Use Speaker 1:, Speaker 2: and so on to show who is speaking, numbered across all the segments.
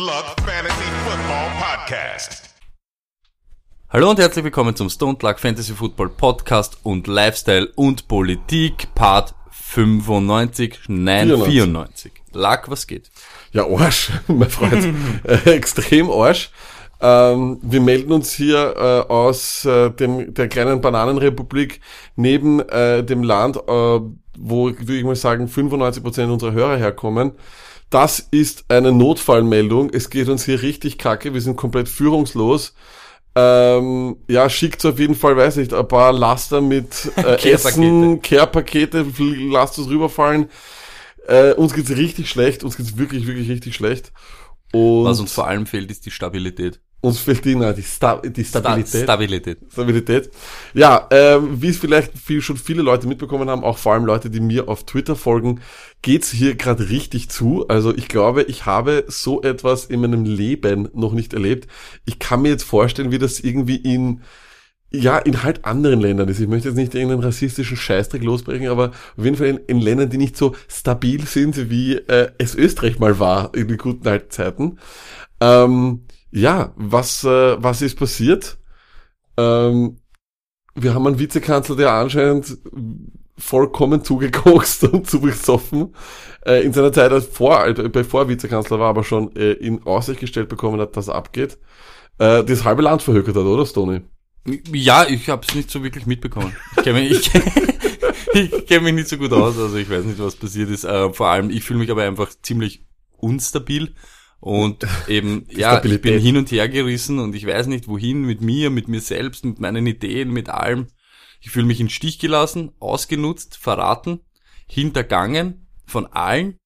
Speaker 1: Luck Fantasy Football Podcast.
Speaker 2: Hallo und herzlich willkommen zum Stone Luck Fantasy Football Podcast und Lifestyle und Politik Part 95, nein
Speaker 3: 94.
Speaker 2: 94. Luck, was geht?
Speaker 3: Ja, Arsch, mein Freund. äh, extrem Arsch. Ähm, wir melden uns hier äh, aus äh, dem, der kleinen Bananenrepublik neben äh, dem Land, äh, wo, würde ich mal sagen, 95% unserer Hörer herkommen. Das ist eine Notfallmeldung. Es geht uns hier richtig kacke. Wir sind komplett führungslos. Ähm, ja, schickt auf jeden Fall, weiß nicht, ein paar Laster mit äh. Essen, Care-Pakete, lasst uns rüberfallen. Äh, uns geht's richtig schlecht, uns geht's wirklich, wirklich richtig schlecht. Und
Speaker 2: Was uns vor allem fehlt, ist die Stabilität.
Speaker 3: Uns fehlt die, na, die, Sta die
Speaker 2: Sta
Speaker 3: Stabilität.
Speaker 2: Stabilität.
Speaker 3: Stabilität. Ja, ähm, wie es vielleicht viel, schon viele Leute mitbekommen haben, auch vor allem Leute, die mir auf Twitter folgen, geht's hier gerade richtig zu. Also ich glaube, ich habe so etwas in meinem Leben noch nicht erlebt. Ich kann mir jetzt vorstellen, wie das irgendwie in ja, in halt anderen Ländern ist. Ich möchte jetzt nicht irgendeinen rassistischen Scheißdreck losbrechen, aber auf jeden Fall in, in Ländern, die nicht so stabil sind, wie äh, es Österreich mal war in den guten alten Zeiten. Ähm, ja, was, äh, was ist passiert? Ähm, wir haben einen Vizekanzler, der anscheinend vollkommen zugekokst und zugesoffen äh, in seiner Zeit als vor, äh, bevor er Vizekanzler war, aber schon äh, in Aussicht gestellt bekommen hat, dass abgeht. Äh, das halbe Land verhökert hat, oder, Stony?
Speaker 2: Ja, ich habe es nicht so wirklich mitbekommen. Ich kenne mich, ich, ich kenn mich nicht so gut aus, also ich weiß nicht, was passiert ist. Äh, vor allem, ich fühle mich aber einfach ziemlich unstabil und eben, ja, ich bin hin und her gerissen und ich weiß nicht, wohin mit mir, mit mir selbst, mit meinen Ideen, mit allem. Ich fühle mich in Stich gelassen, ausgenutzt, verraten, hintergangen von allen.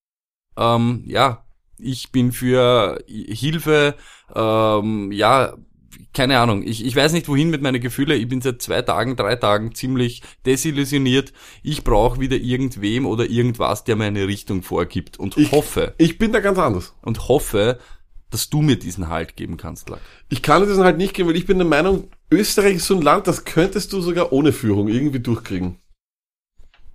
Speaker 2: Ähm, ja, ich bin für Hilfe, ähm, ja, keine Ahnung, ich, ich weiß nicht wohin mit meinen Gefühlen. Ich bin seit zwei Tagen, drei Tagen ziemlich desillusioniert. Ich brauche wieder irgendwem oder irgendwas, der mir eine Richtung vorgibt und
Speaker 3: Ich-
Speaker 2: hoffe
Speaker 3: Ich bin da ganz anders.
Speaker 2: und hoffe, dass du mir diesen Halt geben kannst, Lack.
Speaker 3: Ich kann das halt nicht geben, weil ich bin der Meinung, Österreich ist so ein Land, das könntest du sogar ohne Führung irgendwie durchkriegen.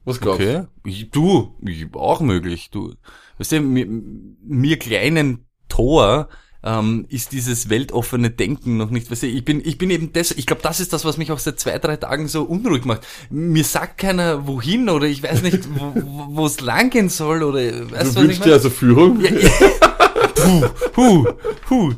Speaker 3: Was glaubst du?
Speaker 2: Okay. Ich, du, ich, auch möglich. Du, weißt du, mir, mir kleinen Tor ähm, ist dieses weltoffene Denken noch nicht. Weißt du, ich bin, ich bin eben das. Ich glaube, das ist das, was mich auch seit zwei, drei Tagen so unruhig macht. Mir sagt keiner wohin oder ich weiß nicht, wo es lang gehen soll oder weißt
Speaker 3: Du
Speaker 2: du, was ich
Speaker 3: dir also Führung?
Speaker 2: Ja, ja. Puh, puh, puh.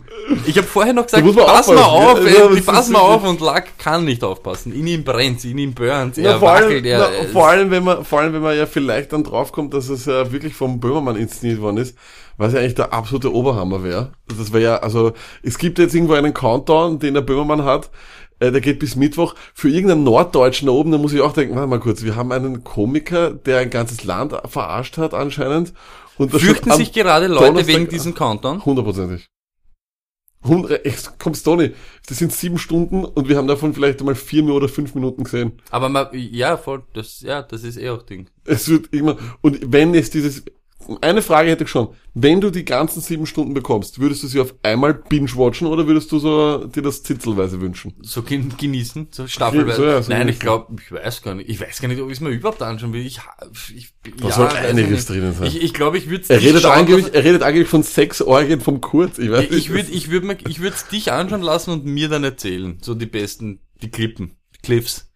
Speaker 2: Ich habe vorher noch gesagt, pass mal auf,
Speaker 3: ja.
Speaker 2: ey, pass mal auf und Lack kann nicht aufpassen. In ihm brennt, in ihm burnt,
Speaker 3: Ja,
Speaker 2: er
Speaker 3: vor, allem,
Speaker 2: wackelt, er,
Speaker 3: na, vor allem, wenn man, vor allem, wenn man ja vielleicht dann draufkommt, dass es ja wirklich vom Böhmermann inszeniert worden ist, was ja eigentlich der absolute Oberhammer wäre. Das wäre ja, also, es gibt jetzt irgendwo einen Countdown, den der Böhmermann hat, äh, der geht bis Mittwoch. Für irgendeinen Norddeutschen da oben, da muss ich auch denken, warte mal kurz, wir haben einen Komiker, der ein ganzes Land verarscht hat anscheinend. Und das
Speaker 2: Fürchten sich gerade Leute
Speaker 3: Donnerstag-
Speaker 2: wegen diesem Countdown?
Speaker 3: Hundertprozentig. Hundert, echt, kommst nicht. Das sind sieben Stunden und wir haben davon vielleicht einmal vier oder fünf Minuten gesehen.
Speaker 2: Aber man, ja, voll, das, ja, das ist eh auch Ding.
Speaker 3: Es wird immer, und wenn es dieses, eine Frage hätte ich schon, wenn du die ganzen sieben Stunden bekommst, würdest du sie auf einmal binge-watchen oder würdest du so dir das zitzelweise wünschen?
Speaker 2: So gen- genießen, so staffelweise.
Speaker 3: Ja, so
Speaker 2: Nein,
Speaker 3: genießen.
Speaker 2: ich glaube, ich weiß gar nicht, ich weiß gar nicht, ob ich es mir überhaupt anschauen will. Ich, ich,
Speaker 3: Da
Speaker 2: ja,
Speaker 3: soll einiges drinnen sein.
Speaker 2: Ich, ich glaube, ich würde
Speaker 3: Er redet angeblich, er redet angeblich von sechs Orgien vom Kurz, ich weiß
Speaker 2: Ich, würde, ich würde ich würde dich anschauen lassen und mir dann erzählen. So die besten, die Klippen, Cliffs.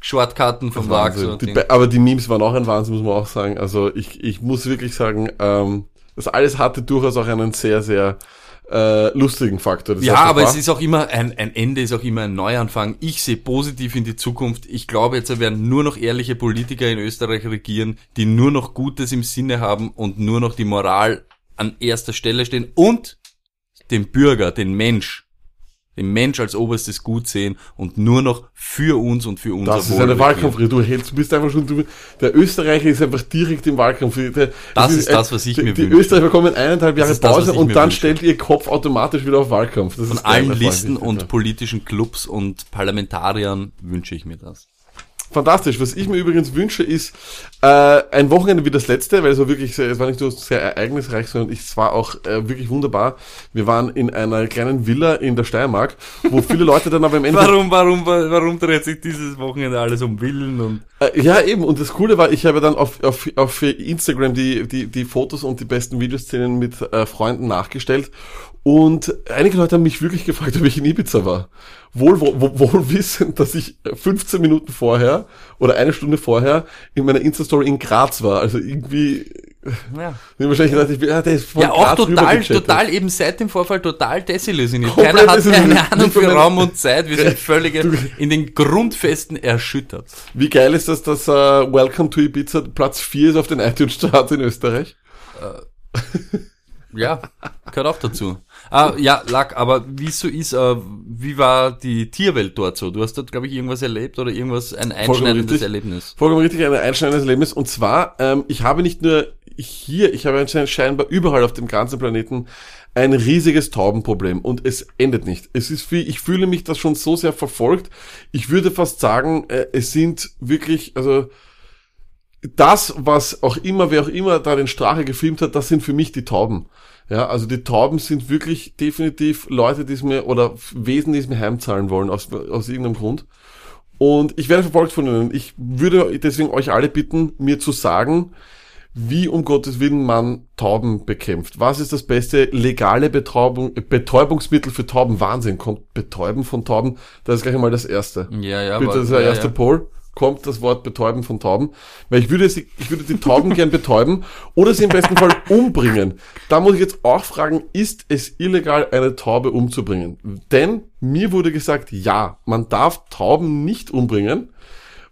Speaker 2: Shortkarten vom Markt.
Speaker 3: Wahnsinn.
Speaker 2: So
Speaker 3: aber die Memes waren auch ein Wahnsinn, muss man auch sagen. Also ich, ich muss wirklich sagen, ähm, das alles hatte durchaus auch einen sehr, sehr äh, lustigen Faktor. Das
Speaker 2: Ja, aber es ist auch immer, ein, ein Ende ist auch immer ein Neuanfang. Ich sehe positiv in die Zukunft. Ich glaube, jetzt werden nur noch ehrliche Politiker in Österreich regieren, die nur noch Gutes im Sinne haben und nur noch die Moral an erster Stelle stehen und den Bürger, den Mensch, den Mensch als oberstes Gut sehen und nur noch für uns und für unser
Speaker 3: Das ist eine. Wahlkampfrede. Du hältst, du bist einfach schon, du, der Österreicher ist einfach direkt im Wahlkampf. Der,
Speaker 2: Das ist das, was ich
Speaker 3: die,
Speaker 2: mir
Speaker 3: Die
Speaker 2: wünsche.
Speaker 3: Österreicher bekommen eineinhalb Jahre
Speaker 2: ist das,
Speaker 3: Pause
Speaker 2: ich
Speaker 3: und dann
Speaker 2: wünsche.
Speaker 3: stellt ihr Kopf automatisch wieder auf Wahlkampf. Das
Speaker 2: Von
Speaker 3: ist
Speaker 2: allen
Speaker 3: das
Speaker 2: Listen und politischen Clubs und Parlamentariern wünsche ich mir das.
Speaker 3: Fantastisch. Was ich mir übrigens wünsche, ist äh, ein Wochenende wie das letzte, weil es war wirklich, sehr, es war nicht nur sehr ereignisreich, sondern es war auch äh, wirklich wunderbar. Wir waren in einer kleinen Villa in der Steiermark, wo viele Leute dann aber im Endeffekt
Speaker 2: Warum, warum, warum dreht sich dieses Wochenende alles um Willen und
Speaker 3: Äh, ja, eben. Und das Coole war, ich habe dann auf, auf, auf Instagram die, die, die Fotos und die besten Videoszenen mit äh, Freunden nachgestellt. Und einige Leute haben mich wirklich gefragt, ob ich in Ibiza war. Wohl, wohl, wohl wissend, dass ich 15 Minuten vorher oder eine Stunde vorher in meiner Insta-Story in Graz war. Also irgendwie
Speaker 2: Ja.
Speaker 3: Wahrscheinlich gedacht, ich bin, ja, der ist von
Speaker 2: Ja, auch
Speaker 3: Graz
Speaker 2: total,
Speaker 3: rübergechattet.
Speaker 2: total eben seit dem Vorfall total desillusioniert. Keiner hat
Speaker 3: desillusioniert.
Speaker 2: eine Ahnung für Raum und Zeit. Wir sind völlig in den Grundfesten erschüttert.
Speaker 3: Wie geil ist das, dass äh, Welcome to Ibiza Platz 4 ist auf den iTunes-Charts in Österreich?
Speaker 2: Ja, gehört auch dazu. Ah, ja, Lack, aber wie so ist, äh, wie war die Tierwelt dort so? Du hast dort, glaube ich, irgendwas erlebt oder irgendwas, ein einschneidendes
Speaker 3: richtig.
Speaker 2: Erlebnis.
Speaker 3: Vollkommen richtig, ein einschneidendes Erlebnis. Und zwar, ähm, ich habe nicht nur hier, ich habe anscheinend scheinbar überall auf dem ganzen Planeten ein riesiges Taubenproblem und es endet nicht. Es ist wie, ich fühle mich das schon so sehr verfolgt. Ich würde fast sagen, äh, es sind wirklich, also das, was auch immer, wer auch immer da den Strache gefilmt hat, das sind für mich die Tauben. Ja, also die Tauben sind wirklich definitiv Leute, die es mir, oder Wesen, die es mir heimzahlen wollen, aus, aus irgendeinem Grund. Und ich werde verfolgt von ihnen. Ich würde deswegen euch alle bitten, mir zu sagen, wie um Gottes Willen man Tauben bekämpft. Was ist das beste legale Betäubung, Betäubungsmittel für Tauben? Wahnsinn, kommt Betäuben von Tauben? Das ist gleich einmal das Erste.
Speaker 2: Ja, ja,
Speaker 3: Bitte,
Speaker 2: aber-
Speaker 3: das ist der
Speaker 2: ja,
Speaker 3: erste
Speaker 2: ja.
Speaker 3: Poll. Kommt das Wort Betäuben von Tauben? Weil ich würde, sie, ich würde die Tauben gern betäuben oder sie im besten Fall umbringen. Da muss ich jetzt auch fragen, ist es illegal, eine Taube umzubringen? Denn mir wurde gesagt, ja, man darf Tauben nicht umbringen.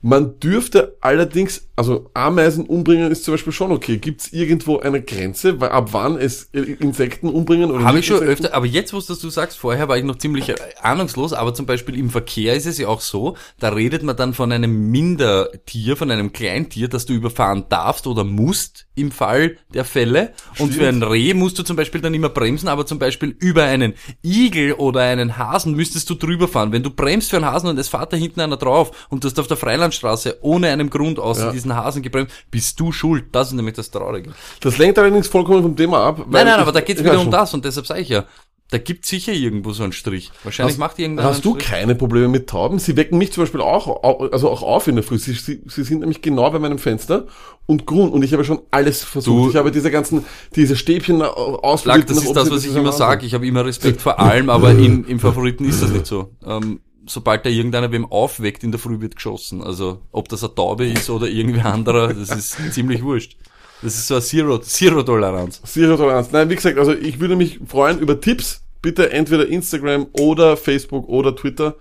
Speaker 3: Man dürfte allerdings, also Ameisen umbringen ist zum Beispiel schon okay. Gibt es irgendwo eine Grenze, weil ab wann es Insekten umbringen oder
Speaker 2: Habe
Speaker 3: nicht
Speaker 2: ich schon
Speaker 3: Insekten?
Speaker 2: öfter, aber jetzt, wo du sagst, vorher war ich noch ziemlich äh, ahnungslos, aber zum Beispiel im Verkehr ist es ja auch so, da redet man dann von einem Mindertier, von einem Kleintier, das du überfahren darfst oder musst im Fall der Fälle. Und für ein Reh musst du zum Beispiel dann immer bremsen, aber zum Beispiel über einen Igel oder einen Hasen müsstest du drüber fahren. Wenn du bremst für einen Hasen und es fährt da hinten einer drauf und du hast auf der Freilandstraße ohne einen Grund außer
Speaker 3: Ja.
Speaker 2: diesen Hasen gebremst, bist du schuld. Das ist nämlich das Traurige.
Speaker 3: Das lenkt allerdings vollkommen vom Thema ab.
Speaker 2: Nein, nein,
Speaker 3: ich-
Speaker 2: aber da geht's
Speaker 3: ich
Speaker 2: wieder um
Speaker 3: schon.
Speaker 2: das und deshalb sage ich ja, da gibt's sicher irgendwo so einen Strich. Wahrscheinlich
Speaker 3: Hast,
Speaker 2: macht irgendeiner
Speaker 3: hast du
Speaker 2: Strich.
Speaker 3: keine Probleme mit Tauben? Sie wecken mich zum Beispiel auch, au- also auch auf in der Früh. Sie, sie, sie sind nämlich genau bei meinem Fenster und grün und ich habe schon alles versucht.
Speaker 2: Du-
Speaker 3: ich habe diese ganzen, diese Stäbchen ausprobiert.
Speaker 2: Das ist das, was ich immer sage. Ich habe immer Respekt vor allem, aber in, im Favoriten ist das nicht so. Ähm, sobald da irgendeiner wem aufweckt, in der Früh wird geschossen. Also ob das eine Taube ist oder irgendwer anderer, das ist ziemlich wurscht. Das ist so eine Zero- Zero-Toleranz.
Speaker 3: Zero Toleranz. Nein, wie gesagt, also ich würde mich freuen über Tipps. Bitte entweder Instagram oder Facebook oder Twitter.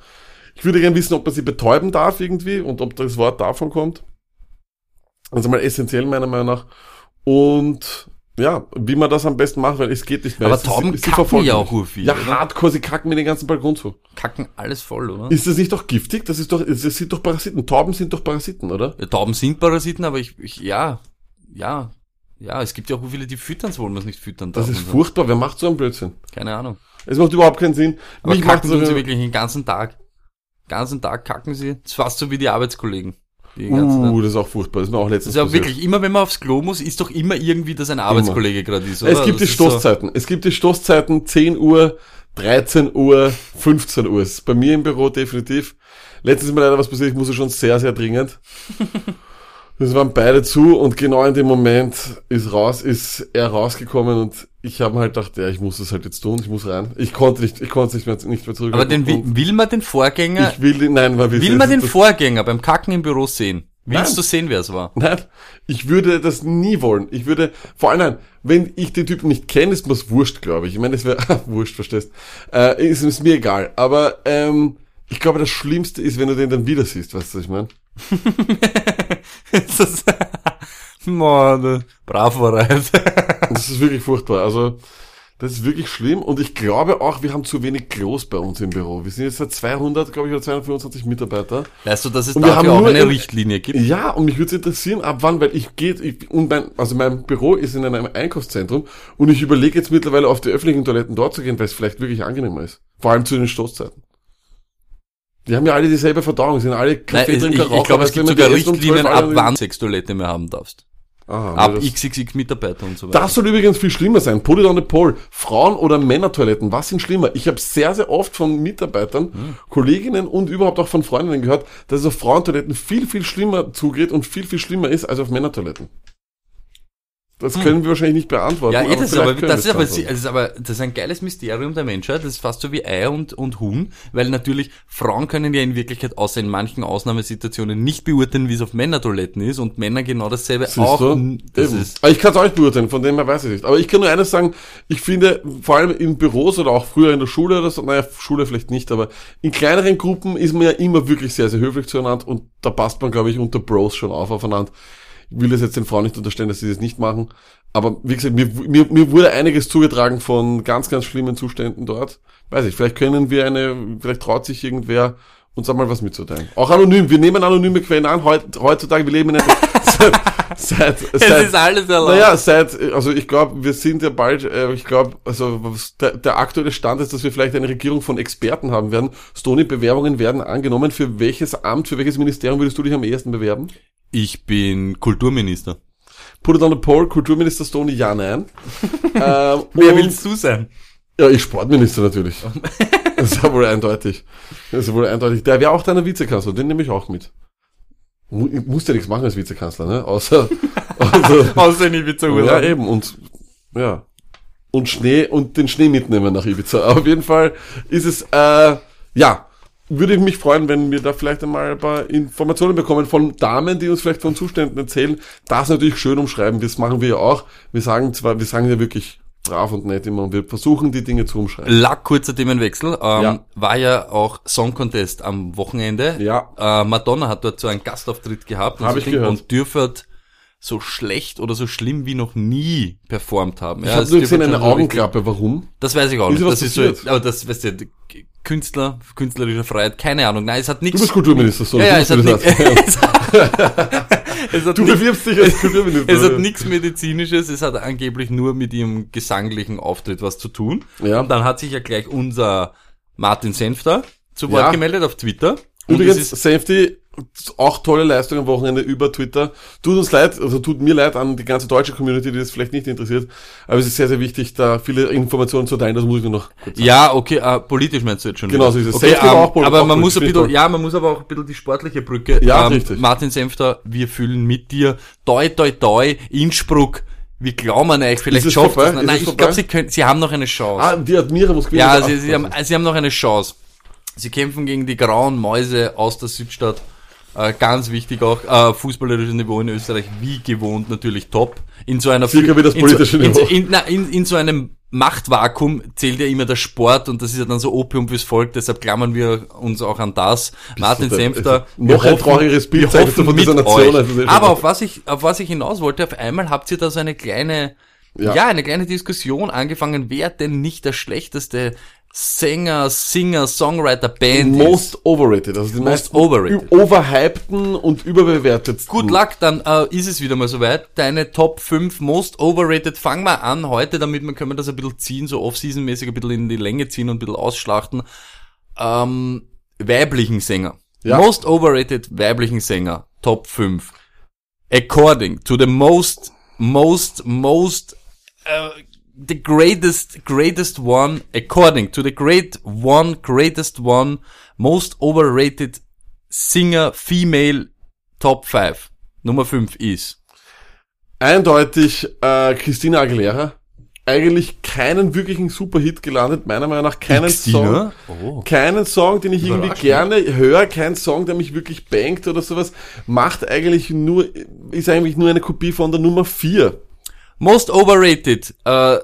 Speaker 3: Ich würde gerne wissen, ob man sie betäuben darf irgendwie und ob das Wort davon kommt. Ist mal essentiell meiner Meinung nach. Und ja, wie man das am besten macht, weil es geht nicht mehr.
Speaker 2: Aber
Speaker 3: Es ist-
Speaker 2: Tauben
Speaker 3: sie
Speaker 2: kacken ja auch urviel,
Speaker 3: Ja,
Speaker 2: oder?
Speaker 3: hardcore, sie kacken mir den ganzen Balkon zu.
Speaker 2: Kacken alles voll, oder?
Speaker 3: Ist das nicht doch giftig? Das ist doch, das sind doch Parasiten. Tauben sind doch Parasiten, oder?
Speaker 2: Ja, Tauben sind Parasiten, aber ich, ich ja, ja, ja, es gibt ja auch so viele, die füttern's, wollen wir es nicht füttern
Speaker 3: Das ist
Speaker 2: so.
Speaker 3: furchtbar. Wer macht so einen Blödsinn?
Speaker 2: Keine Ahnung.
Speaker 3: Es macht überhaupt keinen Sinn.
Speaker 2: Aber
Speaker 3: Mich
Speaker 2: kacken tun sie wirklich den ganzen Tag. ganzen Tag kacken sie. Das ist fast so wie die Arbeitskollegen. Die.
Speaker 3: Uh, das ist auch furchtbar. Das ist mir auch
Speaker 2: Das
Speaker 3: letztens
Speaker 2: ist ja
Speaker 3: passiert.
Speaker 2: wirklich, immer wenn man aufs Klo muss, ist doch immer irgendwie, dass ein Arbeitskollege gerade ist, oder?
Speaker 3: Es gibt die
Speaker 2: Das ist so-
Speaker 3: Stoßzeiten. Es gibt die Stoßzeiten 10 Uhr, 13 Uhr, 15 Uhr. Das ist bei mir im Büro definitiv. Letztens ist mir leider was passiert, ich musste schon sehr, sehr dringend. Das waren beide zu und genau in dem Moment ist raus, ist er rausgekommen und ich habe halt gedacht, ja, ich muss das halt jetzt tun, ich muss rein. Ich konnte nicht, ich konnte nicht mehr, nicht mehr zurück.
Speaker 2: Aber den, will, man den Vorgänger,
Speaker 3: ich will den, nein, weil wir
Speaker 2: will man den Vorgänger beim Kacken im Büro sehen? Willst
Speaker 3: Nein.
Speaker 2: du sehen, wer es war?
Speaker 3: Nein, ich würde das nie wollen. Ich würde, vor allem, nein, wenn ich den Typen nicht kenne, ist mir's wurscht, glaube ich. Ich meine, es wäre, wurscht, verstehst. Äh, ist, ist mir egal. Aber ähm, ich glaube, das Schlimmste ist, wenn du den dann wieder siehst, weißt du, was ich meine?
Speaker 2: Das ist, Mann.
Speaker 3: Das ist wirklich furchtbar. Also, das ist wirklich schlimm. Und ich glaube auch, wir haben zu wenig Klos bei uns im Büro. Wir sind jetzt seit 200, glaube ich, oder 225 Mitarbeiter.
Speaker 2: Weißt du, dass es
Speaker 3: Und wir
Speaker 2: dafür
Speaker 3: haben
Speaker 2: auch eine Richtlinie gibt?
Speaker 3: Ja, und mich würde interessieren, ab wann, weil ich gehe, ich, und mein, also mein Büro ist in einem Einkaufszentrum und ich überlege jetzt mittlerweile auf die öffentlichen Toiletten dort zu gehen, weil es vielleicht wirklich angenehmer ist. Vor allem zu den Stoßzeiten. Die haben ja alle dieselbe Verdauung, sind alle
Speaker 2: ich,
Speaker 3: Kaffeetrinker,
Speaker 2: ich, ich glaube, es gibt sogar
Speaker 3: um
Speaker 2: Richtlinien,
Speaker 3: 12
Speaker 2: ab wann du Sextoilette mehr haben darfst.
Speaker 3: Aha,
Speaker 2: Ab XXX Mitarbeiter und so weiter.
Speaker 3: Das soll übrigens viel schlimmer sein. Put it on the poll. Frauen- oder Männertoiletten, was sind schlimmer? Ich habe sehr, sehr oft von Mitarbeitern,
Speaker 2: Hm.
Speaker 3: Kolleginnen und überhaupt auch von Freundinnen gehört, dass es auf Frauentoiletten viel, viel schlimmer zugeht und viel, viel schlimmer ist als auf Männertoiletten. Das können wir wahrscheinlich nicht beantworten.
Speaker 2: Hm. ja, eh, das, ist aber, das, ist aber, das ist aber das ist ein geiles Mysterium der Menschheit. Das ist fast so wie Ei und, und Huhn, weil natürlich Frauen können ja in Wirklichkeit außer in manchen Ausnahmesituationen nicht beurteilen, wie es auf Männertoiletten ist und Männer genau dasselbe
Speaker 3: Siehst
Speaker 2: auch.
Speaker 3: du?
Speaker 2: Das
Speaker 3: Eben.
Speaker 2: ist,
Speaker 3: Aber ich kann es auch nicht beurteilen, von dem her weiß ich nicht. Aber ich kann nur eines sagen, ich finde, vor allem in Büros oder auch früher in der Schule oder so, naja, Schule vielleicht nicht, aber in kleineren Gruppen ist man ja immer wirklich sehr, sehr höflich zueinander und da passt man, glaube ich, unter Bros schon auf aufeinander. Ich will das jetzt den Frauen nicht unterstellen, dass sie das nicht machen. Aber wie gesagt, mir, mir, mir wurde einiges zugetragen von ganz, ganz schlimmen Zuständen dort. Weiß ich, vielleicht können wir eine, vielleicht traut sich irgendwer uns einmal was mitzuteilen. Auch anonym, wir nehmen anonyme Quellen an. Heut, heutzutage, wir leben in einer, seit, seit,
Speaker 2: es ist alles erlaubt.
Speaker 3: naja, seit, also ich glaube, wir sind ja bald, äh, ich glaube, also der, der aktuelle Stand ist, dass wir vielleicht eine Regierung von Experten haben werden. Stony, Bewerbungen werden angenommen. Für welches Amt, für welches Ministerium würdest du dich am ehesten bewerben?
Speaker 2: Ich bin Kulturminister.
Speaker 3: Put it on the poll, Kulturminister Stony, ja, nein. ähm,
Speaker 2: Wer willst du sein?
Speaker 3: Ja, ich Sportminister natürlich. Das ist ja wohl eindeutig. Das ist ja wohl eindeutig. Der wäre auch deiner Vizekanzler, den nehme ich auch mit. Mu musst ja nichts machen als Vizekanzler, ne? Außer, außer
Speaker 2: Außer in Ibiza
Speaker 3: Ja,
Speaker 2: Urlaub.
Speaker 3: eben, und, ja. Und Schnee, und den Schnee mitnehmen nach Ibiza. Aber auf jeden Fall ist es, äh, ja, würde ich mich freuen, wenn wir da vielleicht einmal ein paar Informationen bekommen von Damen, die uns vielleicht von Zuständen erzählen. Das natürlich schön umschreiben. Das machen wir ja auch. Wir sagen zwar, wir sagen ja wirklich brav und nett immer und wir versuchen die Dinge zu umschreiben.
Speaker 2: Lack, kurzer Themenwechsel. Ähm,
Speaker 3: Ja.
Speaker 2: War ja auch Song Contest am Wochenende.
Speaker 3: Ja.
Speaker 2: Äh, Madonna hat dort so einen Gastauftritt gehabt.
Speaker 3: Hab
Speaker 2: so
Speaker 3: ich
Speaker 2: Ding
Speaker 3: gehört.
Speaker 2: Und dürfert so schlecht oder so schlimm wie noch nie performt haben.
Speaker 3: Ich
Speaker 2: Ja,
Speaker 3: habe nur gesehen eine Augenklappe. Warum?
Speaker 2: Das weiß ich auch nicht. Das ist so,
Speaker 3: passiert?
Speaker 2: aber das, weißt du, Künstler, künstlerische Freiheit, keine Ahnung. Nein, es hat
Speaker 3: Du
Speaker 2: nichts.
Speaker 3: bist Kulturminister, so.
Speaker 2: ja, ja,
Speaker 3: du
Speaker 2: es hat, hat
Speaker 3: Du bewirbst dich als Kulturminister.
Speaker 2: es hat nichts Medizinisches, es hat angeblich nur mit ihrem gesanglichen Auftritt was zu tun.
Speaker 3: Ja.
Speaker 2: Und dann hat sich ja gleich unser Martin Senfter zu Wort
Speaker 3: Ja.
Speaker 2: gemeldet auf Twitter.
Speaker 3: Übrigens, Safety, auch tolle Leistung am Wochenende über Twitter. Tut uns leid, also tut mir leid an die ganze deutsche Community, die das vielleicht nicht interessiert. Aber es ist sehr, sehr wichtig, da viele Informationen zu teilen. Das muss ich nur noch kurz sagen.
Speaker 2: ja, okay, äh, politisch meinst du jetzt schon.
Speaker 3: Genau,
Speaker 2: wieder.
Speaker 3: so ist es.
Speaker 2: Okay,
Speaker 3: Safety
Speaker 2: ähm,
Speaker 3: auch
Speaker 2: aber
Speaker 3: auch
Speaker 2: man muss ein bisschen, ja, man muss aber auch ein bisschen die sportliche Brücke.
Speaker 3: Ja,
Speaker 2: ähm,
Speaker 3: richtig.
Speaker 2: Martin Senfter, wir fühlen mit dir. Toi, toi, toi, Innsbruck. Wir glauben an euch, vielleicht schafft es. Nein, ich glaube, sie können, sie haben noch eine Chance.
Speaker 3: Ah, die Admira muss gewinnen.
Speaker 2: Ja, sie, sie, haben, sie haben noch eine Chance. Sie kämpfen gegen die grauen Mäuse aus der Südstadt. Äh, ganz wichtig auch, äh, fußballerisches Niveau in Österreich, wie gewohnt natürlich top. In so einer
Speaker 3: Circa wie das
Speaker 2: in
Speaker 3: politische
Speaker 2: in, so-
Speaker 3: Niveau.
Speaker 2: in, na, in, in so einem Machtvakuum zählt ja immer der Sport und das ist ja dann so Opium fürs Volk, deshalb klammern wir uns auch an das. Martin
Speaker 3: du denn?
Speaker 2: Senfter.
Speaker 3: Also, noch ein trauriges Bild
Speaker 2: wir hoffen
Speaker 3: von dieser Nation, also
Speaker 2: Aber auf was ich, auf was ich hinaus wollte, auf einmal habt ihr da so eine kleine,
Speaker 3: Ja.
Speaker 2: ja, eine kleine Diskussion angefangen, wer denn nicht der schlechteste Sänger, Singer, Songwriter, Band ist.
Speaker 3: Most overrated. Also die
Speaker 2: Most overrated.
Speaker 3: overhypten und überbewertetsten.
Speaker 2: Good luck, dann äh, ist es wieder mal soweit. Deine Top 5 Most Overrated. Fang mal an heute, damit wir können wir das ein bisschen ziehen, so Off-Season-mäßig ein bisschen in die Länge ziehen und ein bisschen ausschlachten. Ähm, weiblichen Sänger.
Speaker 3: Ja.
Speaker 2: Most Overrated weiblichen Sänger. Top 5. According to the most, most, most, uh, the greatest, greatest one, according to the great one, greatest one, most overrated singer, female, top 5. Nummer 5 ist.
Speaker 3: Eindeutig äh, Christina Aguilera. Eigentlich keinen wirklichen Superhit gelandet, meiner Meinung nach keinen Song.
Speaker 2: Oh.
Speaker 3: Keinen Song, den ich irgendwie
Speaker 2: Überraschend.
Speaker 3: gerne höre, kein Song, der mich wirklich bangt oder sowas, macht eigentlich nur, ist eigentlich nur eine Kopie von der Nummer 4.
Speaker 2: Most overrated, uh,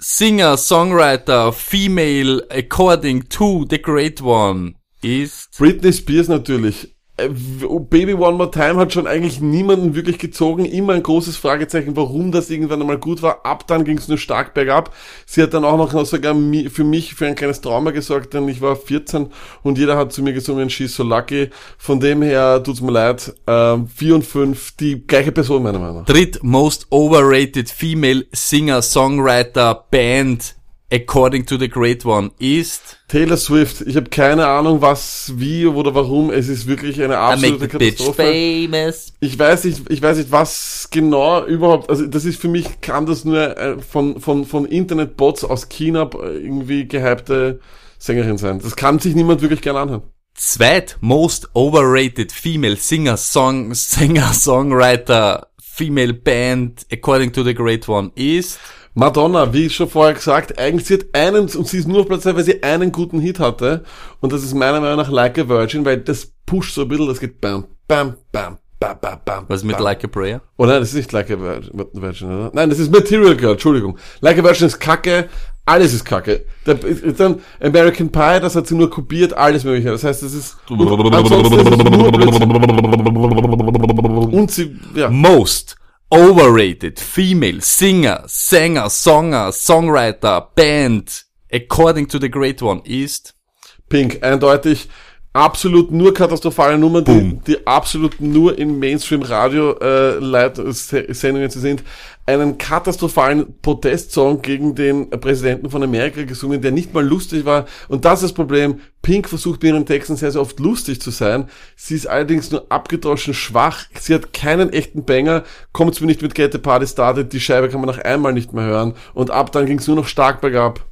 Speaker 2: singer, songwriter, female, according to the great one, ist.
Speaker 3: Britney Spears natürlich. Äh, w- Baby One More Time hat schon eigentlich niemanden wirklich gezogen. Immer ein großes Fragezeichen, warum das irgendwann einmal gut war. Ab dann ging es nur stark bergab. Sie hat dann auch noch sogar für mich für ein kleines Trauma gesorgt, denn ich war 14 und jeder hat zu mir gesungen, She's so lucky. Von dem her tut's mir leid. Ähm, 4 und 5, die gleiche Person meiner Meinung nach.
Speaker 2: Dritt most overrated female singer, songwriter, band according to the Great One, ist
Speaker 3: Taylor Swift. Ich habe keine Ahnung, was, wie oder warum. Es ist wirklich eine absolute Katastrophe.
Speaker 2: famous.
Speaker 3: Ich weiß nicht, ich weiß nicht, was genau überhaupt, also das ist für mich, kann das nur äh, von, von, von Internetbots aus China äh, irgendwie gehypte Sängerin sein. Das kann sich niemand wirklich gerne anhören.
Speaker 2: Zweit most overrated female singer, song, singer, songwriter, female band, according to the Great One, ist
Speaker 3: Madonna, wie schon vorher gesagt, eigentlich sie hat einen, und sie ist nur auf Platz 2, weil sie einen guten Hit hatte. Und das ist meiner Meinung nach Like a Virgin, weil das pusht so ein bisschen, das geht bam, bam, bam, bam, bam, bam.
Speaker 2: was mit
Speaker 3: bam.
Speaker 2: Like a Prayer?
Speaker 3: Oh nein, das ist nicht Like a Virgin, oder? Nein, das ist Material Girl, Entschuldigung. Like a Virgin ist kacke, alles ist kacke. Ist dann American Pie, das hat sie nur kopiert, alles mögliche. Das heißt, das ist, und ansonsten ist es nur Blödsinn. Und sie, ja.
Speaker 2: Most overrated female singer, Sänger, Songer, Songwriter, Band, according to the Great One, ist
Speaker 3: Pink, eindeutig. Absolut nur katastrophale Nummern, die, die absolut nur in Mainstream-Radio äh, zu sind. Einen katastrophalen Protestsong gegen den Präsidenten von Amerika gesungen, der nicht mal lustig war. Und das ist das Problem. Pink versucht mit ihren Texten sehr, sehr oft lustig zu sein. Sie ist allerdings nur abgedroschen schwach. Sie hat keinen echten Banger. Kommt mir nicht mit Get the Party Started. Die Scheibe kann man nach einmal nicht mehr hören. Und ab dann ging es nur noch stark bergab.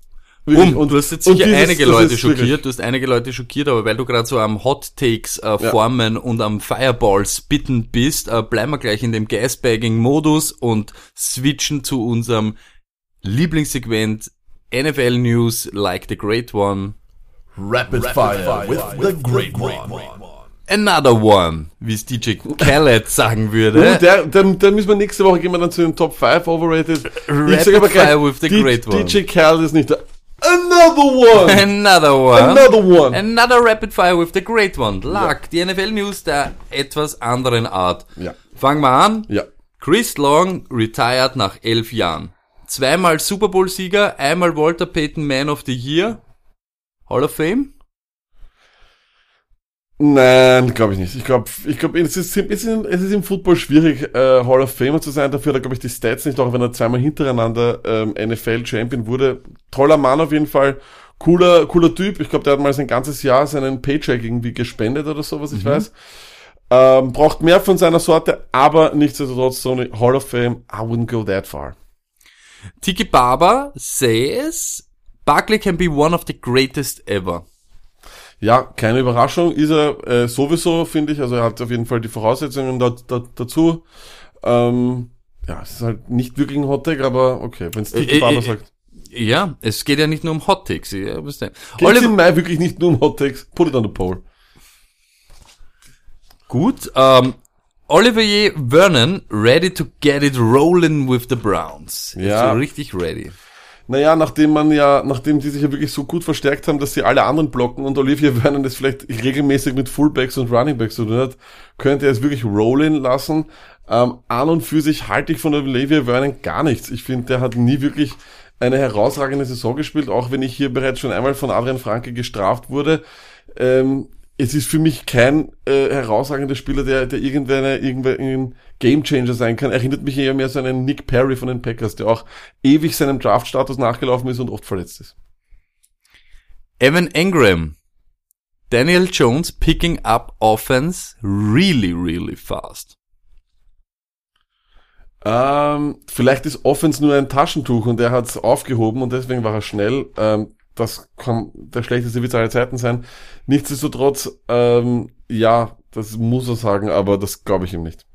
Speaker 2: Um, du hast jetzt
Speaker 3: und
Speaker 2: sicher
Speaker 3: dieses-
Speaker 2: einige Leute
Speaker 3: wirklich-
Speaker 2: schockiert, du hast einige Leute schockiert, aber weil du gerade so am Hot Takes äh, formen und am Fireball spitten bist, äh, bleiben wir gleich in dem Gasbagging-Modus und switchen zu unserem Lieblingssegment NFL News like the Great One.
Speaker 4: Rapid, fire, with, the great one.
Speaker 2: Another one, wie es DJ Khaled sagen
Speaker 3: Uh,
Speaker 2: würde.
Speaker 3: der, der, der müssen wir nächste Woche gehen wir dann zu den Top 5 overrated.
Speaker 2: Rapid
Speaker 3: sag aber gleich,
Speaker 2: fire with the
Speaker 3: D-
Speaker 2: great one.
Speaker 3: DJ Khaled ist nicht der. Another one!
Speaker 2: Another one.
Speaker 3: Another one!
Speaker 2: Another Rapid Fire with the Great One. Lag, die NFL News der etwas anderen Art.
Speaker 3: Ja.
Speaker 2: Fangen wir an.
Speaker 3: Ja.
Speaker 2: Chris Long retired nach elf Jahren. Zweimal Super Bowl Sieger, einmal Walter Payton Man of the Year. Hall of Fame?
Speaker 3: Nein, glaube ich nicht. Ich glaube, ich glaub, es, ist, es, ist, es ist im Football schwierig, äh, Hall of Famer zu sein. Dafür er, glaube ich, die Stats nicht, auch wenn er zweimal hintereinander ähm, NFL-Champion wurde. Toller Mann auf jeden Fall. Cooler, cooler Typ. Ich glaube, der hat mal sein ganzes Jahr seinen Paycheck irgendwie gespendet oder so, was ich weiß. Ähm, braucht mehr von seiner Sorte, aber nichtsdestotrotz so eine Hall of Fame. I wouldn't go that far.
Speaker 2: Tiki Barber says, Barkley can be one of the greatest ever.
Speaker 3: Ja, keine Überraschung, ist er äh, sowieso, finde ich. Also er hat auf jeden Fall die Voraussetzungen da, da, dazu. Ähm, ja, es ist halt nicht wirklich ein Hottag, aber okay, wenn es
Speaker 2: Äh,
Speaker 3: Tiki
Speaker 2: äh,
Speaker 3: Barber
Speaker 2: äh,
Speaker 3: sagt.
Speaker 2: Ja, es geht ja nicht nur um Hot Takes. Ja.
Speaker 3: Geht
Speaker 2: Oliver,
Speaker 3: im Mai wirklich nicht nur um Hottakes? Put it on the poll.
Speaker 2: gut, ähm, Olivier Vernon, ready to get it rolling with the Browns.
Speaker 3: Ja.
Speaker 2: So richtig ready.
Speaker 3: Naja, nachdem man ja, nachdem die sich ja wirklich so gut verstärkt haben, dass sie alle anderen blocken und Olivia Vernon das vielleicht regelmäßig mit Fullbacks und Runningbacks zu tun hat, könnte er es wirklich rollen lassen. Ähm, an und für sich halte ich von Olivia Vernon gar nichts. Ich finde, der hat nie wirklich eine herausragende Saison gespielt, auch wenn ich hier bereits schon einmal von Adrian Franke gestraft wurde. Ähm, es ist für mich kein äh, herausragender Spieler, der, der irgendwann irgendein Gamechanger sein kann. Erinnert mich eher mehr so an einen Nick Perry von den Packers, der auch ewig seinem Draftstatus nachgelaufen ist und oft verletzt ist.
Speaker 2: Evan Engram. Daniel Jones picking up offense really, really fast.
Speaker 3: Ähm, vielleicht ist Offense nur ein Taschentuch und er hat es aufgehoben und deswegen war er schnell. Ähm, das kann der schlechteste Witz aller Zeiten sein. Nichtsdestotrotz, ähm, ja, das muss er sagen, aber das glaube ich ihm nicht.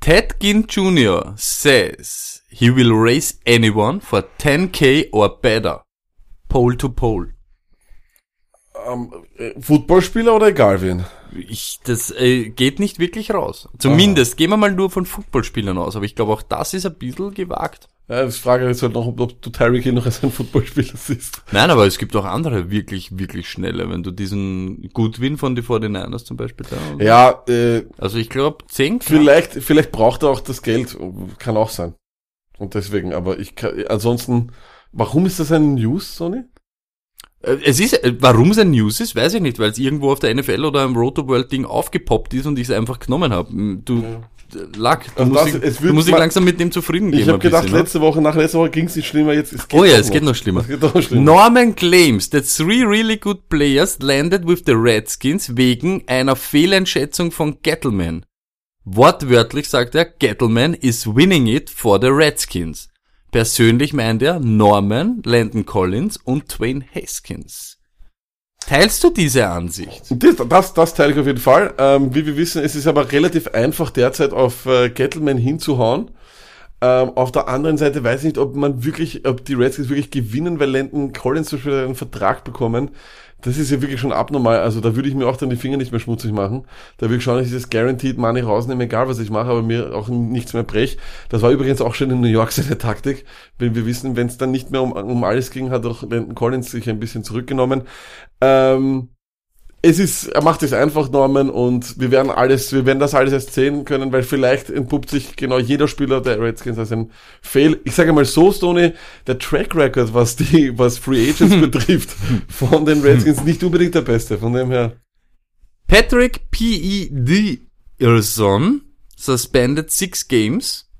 Speaker 2: Ted Ginn Jr. says he will race anyone for 10k or better. Pole to pole.
Speaker 3: Ähm, äh, Footballspieler oder egal wen?
Speaker 2: Ich, das äh, geht nicht wirklich raus. Zumindest gehen wir mal nur von Footballspielern aus, aber ich glaube auch das ist ein bisschen gewagt.
Speaker 3: Ja, das Frage ist halt noch, ob, du Tyreek Hill noch als ein Footballspieler siehst.
Speaker 2: Nein, aber es gibt auch andere wirklich, wirklich schnelle, wenn du diesen Goodwin von die 49ers zum Beispiel da.
Speaker 3: Ja, äh,
Speaker 2: Also ich glaube 10
Speaker 3: vielleicht, vielleicht braucht er auch das Geld, kann auch sein. Und deswegen, aber ich kann, ansonsten, warum ist das ein News, Sony?
Speaker 2: Äh, Es ist, äh, warum es ein News ist, weiß ich nicht, weil es irgendwo auf der NFL oder im Roto World Ding aufgepoppt ist und ich es einfach genommen habe. Du, Luck. Du
Speaker 3: Also
Speaker 2: musst,
Speaker 3: das-
Speaker 2: dich, du musst dich langsam mit dem zufrieden geben.
Speaker 3: Ich habe gedacht,
Speaker 2: bisschen, ne?
Speaker 3: letzte Woche, nach letzter Woche ging es nicht schlimmer, jetzt es
Speaker 2: Oh ja,
Speaker 3: doch
Speaker 2: es geht noch schlimmer.
Speaker 3: Es geht noch schlimmer.
Speaker 2: Norman claims that three really good players landed with the Redskins wegen einer Fehleinschätzung von Gettleman. Wortwörtlich sagt er, Gettleman is winning it for the Redskins. Persönlich meint er Norman, Landon Collins und Twain Haskins. Teilst du diese Ansicht?
Speaker 3: Das, das, das teile ich auf jeden Fall. Ähm, wie wir wissen, es ist aber relativ einfach derzeit auf äh, Gettleman hinzuhauen. Ähm, auf der anderen Seite weiß ich nicht, ob man wirklich, ob die Redskins wirklich gewinnen, weil Landon Collins zum Beispiel einen Vertrag bekommen. Das ist ja wirklich schon abnormal. Also da würde ich mir auch dann die Finger nicht mehr schmutzig machen. Da würde ich schauen, dass ich das Guaranteed Money rausnehme, egal was ich mache, aber mir auch nichts mehr brech. Das war übrigens auch schon in New York seine Taktik. Wenn wir wissen, wenn es dann nicht mehr um, um alles ging, hat auch Landon Collins sich ein bisschen zurückgenommen. Ähm, es ist, er macht es einfach, Norman, und wir werden alles, wir werden das alles erst sehen können, weil vielleicht entpuppt sich genau jeder Spieler der Redskins als ein Fail. Ich sage mal so, Stoney, der Track Record, was die, was Free Agents betrifft, von den Redskins nicht unbedingt der beste, von dem her.
Speaker 2: Patrick P.E.D. Irson suspended six games.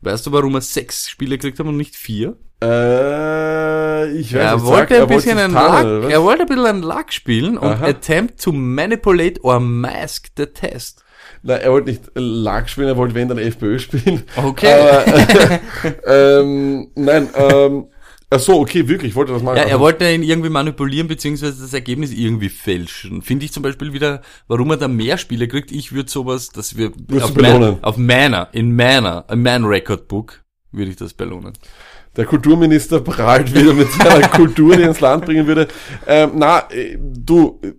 Speaker 2: Weißt du, warum er sechs Spiele gekriegt hat und nicht vier?
Speaker 3: Äh, ich weiß
Speaker 2: Er
Speaker 3: nicht,
Speaker 2: wollte
Speaker 3: sag,
Speaker 2: ein bisschen ein
Speaker 3: tarnen, oder
Speaker 2: Luck, er wollte ein bisschen ein Luck spielen und
Speaker 3: Aha.
Speaker 2: attempt to manipulate or mask the test.
Speaker 3: Nein, er wollte nicht Lag spielen, er wollte wenn dann FPÖ spielen.
Speaker 2: Okay.
Speaker 3: Aber, ähm, nein, ähm, ach so, okay, wirklich, ich wollte das machen.
Speaker 2: Ja, er wollte ihn irgendwie manipulieren, beziehungsweise das Ergebnis irgendwie fälschen. Finde ich zum Beispiel wieder, warum er da mehr Spiele kriegt. Ich würde sowas, dass wir auf? Man, auf Manner, in Manner, a Man Record Book, würde ich das belohnen.
Speaker 3: Der Kulturminister prahlt wieder mit seiner Kultur, die ins Land bringen würde. Ähm, na, äh, du, äh,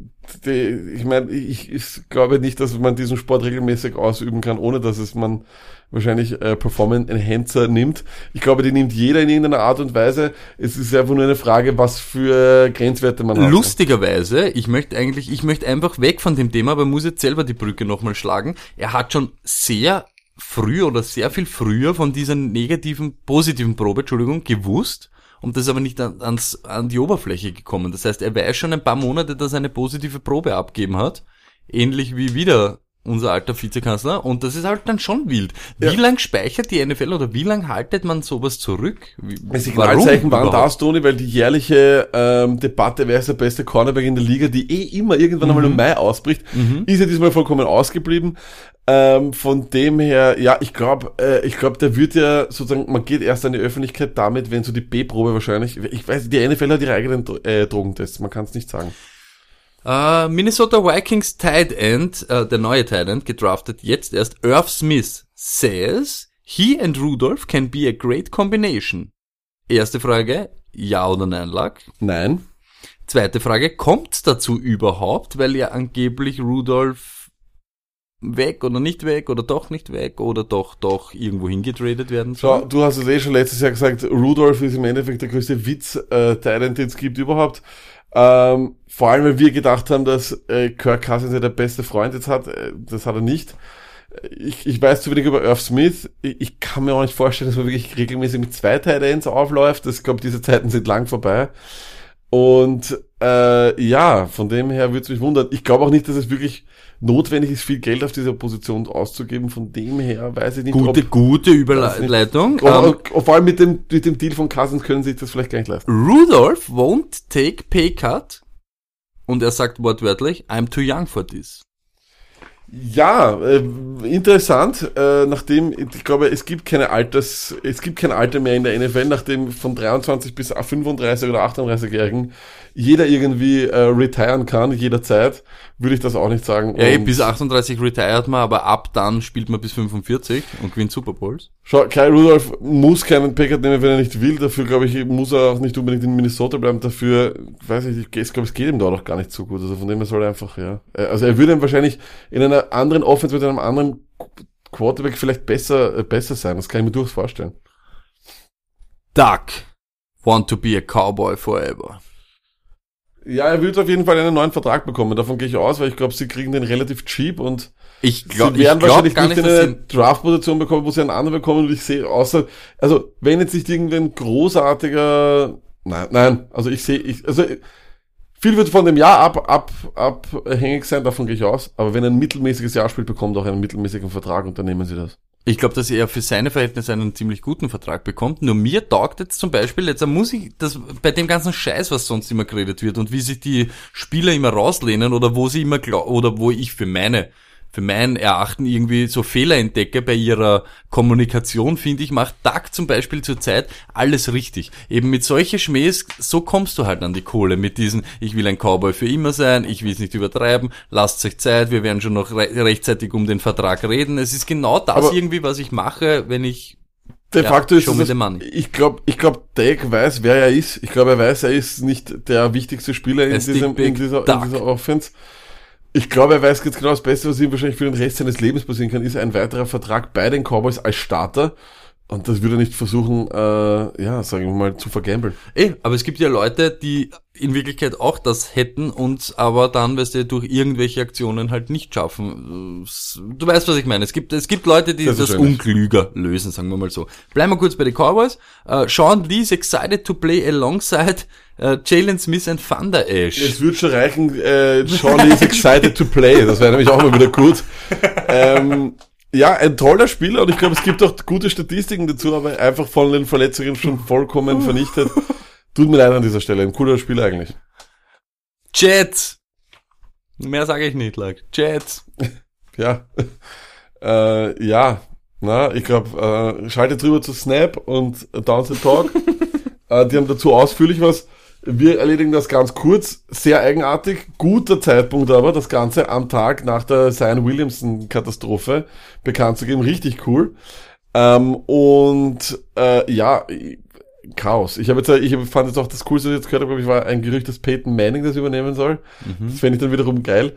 Speaker 3: die, ich meine, ich, ich glaube nicht, dass man diesen Sport regelmäßig ausüben kann, ohne dass es man wahrscheinlich äh, Performance Enhancer nimmt. Ich glaube, die nimmt jeder in irgendeiner Art und Weise. Es ist einfach nur eine Frage, was für Grenzwerte man hat.
Speaker 2: Lustigerweise, ich möchte eigentlich, ich möchte einfach weg von dem Thema, aber muss jetzt selber die Brücke nochmal schlagen. Er hat schon sehr früh oder sehr viel früher von dieser negativen, positiven Probe, Entschuldigung, gewusst und das ist aber nicht an, ans, an die Oberfläche gekommen. Das heißt, er weiß schon ein paar Monate, dass er eine positive Probe abgeben hat. Ähnlich wie wieder unser alter Vizekanzler. Und das ist halt dann schon wild. Wie
Speaker 3: Ja.
Speaker 2: lang speichert die NFL oder wie lang haltet man sowas zurück? Wie,
Speaker 3: Die Signalzeichen waren das, Toni, weil die jährliche ähm, Debatte, wer ist der beste Cornerback in der Liga, die eh immer irgendwann einmal im Mai ausbricht, ist ja diesmal vollkommen ausgeblieben. Ähm, von dem her, ja, ich glaube, äh, ich glaube, der wird ja sozusagen, man geht erst an die Öffentlichkeit damit, wenn so die B-Probe wahrscheinlich, ich weiß, die NFL hat ihre eigenen Dro- äh, Drogentests, man kann es nicht sagen.
Speaker 2: Äh, Minnesota Vikings Tight End, äh, der neue Tight End, gedraftet jetzt erst, Irv Smith, says, he and Rudolph can be a great combination. Erste Frage, ja oder nein, Luck?
Speaker 3: Nein.
Speaker 2: Zweite Frage, kommt's dazu überhaupt, weil ja angeblich Rudolph weg oder nicht weg oder doch nicht weg oder doch doch irgendwo hingetradet werden
Speaker 3: Schau,
Speaker 2: soll?
Speaker 3: du hast es eh schon letztes Jahr gesagt, Rudolph ist im Endeffekt der größte Witz, äh, den es gibt überhaupt. Ähm, vor allem, weil wir gedacht haben, dass äh, Kirk Cousins ja der beste Freund jetzt hat. Äh, das hat er nicht. Ich, ich weiß zu wenig über Irv Smith. Ich, ich kann mir auch nicht vorstellen, dass man wirklich regelmäßig mit zwei Tight Ends aufläuft. Ich glaube, diese Zeiten sind lang vorbei. Und äh, ja, von dem her würde es mich wundern. Ich glaube auch nicht, dass es wirklich notwendig ist, viel Geld auf dieser Position auszugeben. Von dem her weiß ich nicht,
Speaker 2: Gute,
Speaker 3: ob,
Speaker 2: gute Überleitung.
Speaker 3: Oh,
Speaker 2: Ähm,
Speaker 3: vor allem mit dem, mit dem Deal von Cousins können sie sich das vielleicht gar nicht leisten.
Speaker 2: Rudolph won't take pay cut. Und er sagt wortwörtlich, I'm too young for this.
Speaker 3: Ja, äh, interessant, äh, nachdem, ich glaube, es gibt keine Alters, es gibt kein Alter mehr in der NFL, nachdem von 23 bis 35 oder 38-Jährigen jeder irgendwie äh, retiren kann, jederzeit, würde ich das auch nicht sagen.
Speaker 2: Ja,
Speaker 3: Und
Speaker 2: bis 38 retired man, aber ab dann spielt man bis 45 und gewinnt Super Bowls.
Speaker 3: Schau, Kyle Rudolph muss keinen Packard nehmen, wenn er nicht will. Dafür, glaube ich, muss er auch nicht unbedingt in Minnesota bleiben. Dafür, weiß ich, ich glaube, es geht ihm da noch gar nicht so gut. Also von dem her soll er einfach, ja. Äh, Also er würde ihm wahrscheinlich in einer anderen Offense mit einem anderen Quarterback vielleicht besser, äh, besser sein. Das kann ich mir durchaus vorstellen.
Speaker 2: Duck want to be a cowboy forever.
Speaker 3: Ja, er wird auf jeden Fall einen neuen Vertrag bekommen. Davon gehe ich aus, weil ich glaube, sie kriegen den relativ cheap und
Speaker 2: Ich glaube
Speaker 3: sie werden
Speaker 2: glaub
Speaker 3: wahrscheinlich nicht
Speaker 2: nicht,
Speaker 3: eine Draft-Position bekommen, wo sie einen anderen bekommen und ich sehe außer, also wenn jetzt nicht irgendein großartiger, nein, nein, also ich sehe, ich, also Viel wird von dem Jahr ab, ab, abhängig sein, davon gehe ich aus. Aber wenn er ein mittelmäßiges Jahr spielt, bekommt er auch einen mittelmäßigen Vertrag und dann nehmen sie das.
Speaker 2: Ich glaube, dass er für seine Verhältnisse einen ziemlich guten Vertrag bekommt. Nur mir taugt jetzt zum Beispiel, jetzt muss ich, das, bei dem ganzen Scheiß, was sonst immer geredet wird und wie sich die Spieler immer rauslehnen oder wo sie immer glauben, oder wo ich für meine für mein Erachten irgendwie so Fehler entdecke bei ihrer Kommunikation, finde ich, macht DAG zum Beispiel zurzeit alles richtig. Eben mit solchen Schmähs, so kommst du halt an die Kohle. Mit diesen, ich will ein Cowboy für immer sein, ich will es nicht übertreiben, lasst euch Zeit, wir werden schon noch re rechtzeitig um den Vertrag reden. Es ist genau das
Speaker 3: Aber
Speaker 2: irgendwie, was ich mache, wenn ich
Speaker 3: De
Speaker 2: Ja,
Speaker 3: facto ist es, ich glaube, ich glaub, Dak weiß, wer er ist. Ich glaube, er weiß, er ist nicht der wichtigste Spieler in, diesem, in, dieser, in dieser Offense. Ich glaube, er weiß jetzt genau das Beste, was ihm wahrscheinlich für den Rest seines Lebens passieren kann, ist ein weiterer Vertrag bei den Cowboys als Starter. Und das würde er nicht versuchen, äh, ja, sagen wir mal, zu vergambeln.
Speaker 2: Eh, aber es gibt ja Leute, die in Wirklichkeit auch das hätten und aber dann, weißt du, durch irgendwelche Aktionen halt nicht schaffen. Du weißt, was ich meine. Es gibt, es gibt Leute, die das
Speaker 3: Selbstverständlich.
Speaker 2: unklüger lösen, sagen wir mal so. Bleiben wir kurz bei den Cowboys. Uh, Sean Lee is excited to play alongside uh, Jalen Smith and Thunder Ash.
Speaker 3: Es wird schon reichen, äh, Sean Lee is excited to play. Das wäre nämlich auch mal wieder gut. Ähm, ja, ein toller Spieler und ich glaube, es gibt auch gute Statistiken dazu, aber einfach von den Verletzungen schon vollkommen vernichtet. Tut mir leid an dieser Stelle. Ein cooler Spieler eigentlich.
Speaker 2: Jets! Mehr sage ich nicht, like. Jets.
Speaker 3: Ja. Äh, ja. Na, ich glaube, äh, schaltet drüber zu Snap und Down to Talk. äh, die haben dazu ausführlich was. Wir erledigen das ganz kurz, sehr eigenartig, guter Zeitpunkt aber, das Ganze am Tag nach der Zion Williamson-Katastrophe bekannt zu geben, richtig cool. Ähm, und äh, ja, Chaos. Ich habe jetzt, ich fand jetzt auch das Coolste, was ich jetzt gehört habe, glaube ich, war ein Gerücht, dass Peyton Manning das übernehmen soll. Das fände ich dann wiederum geil.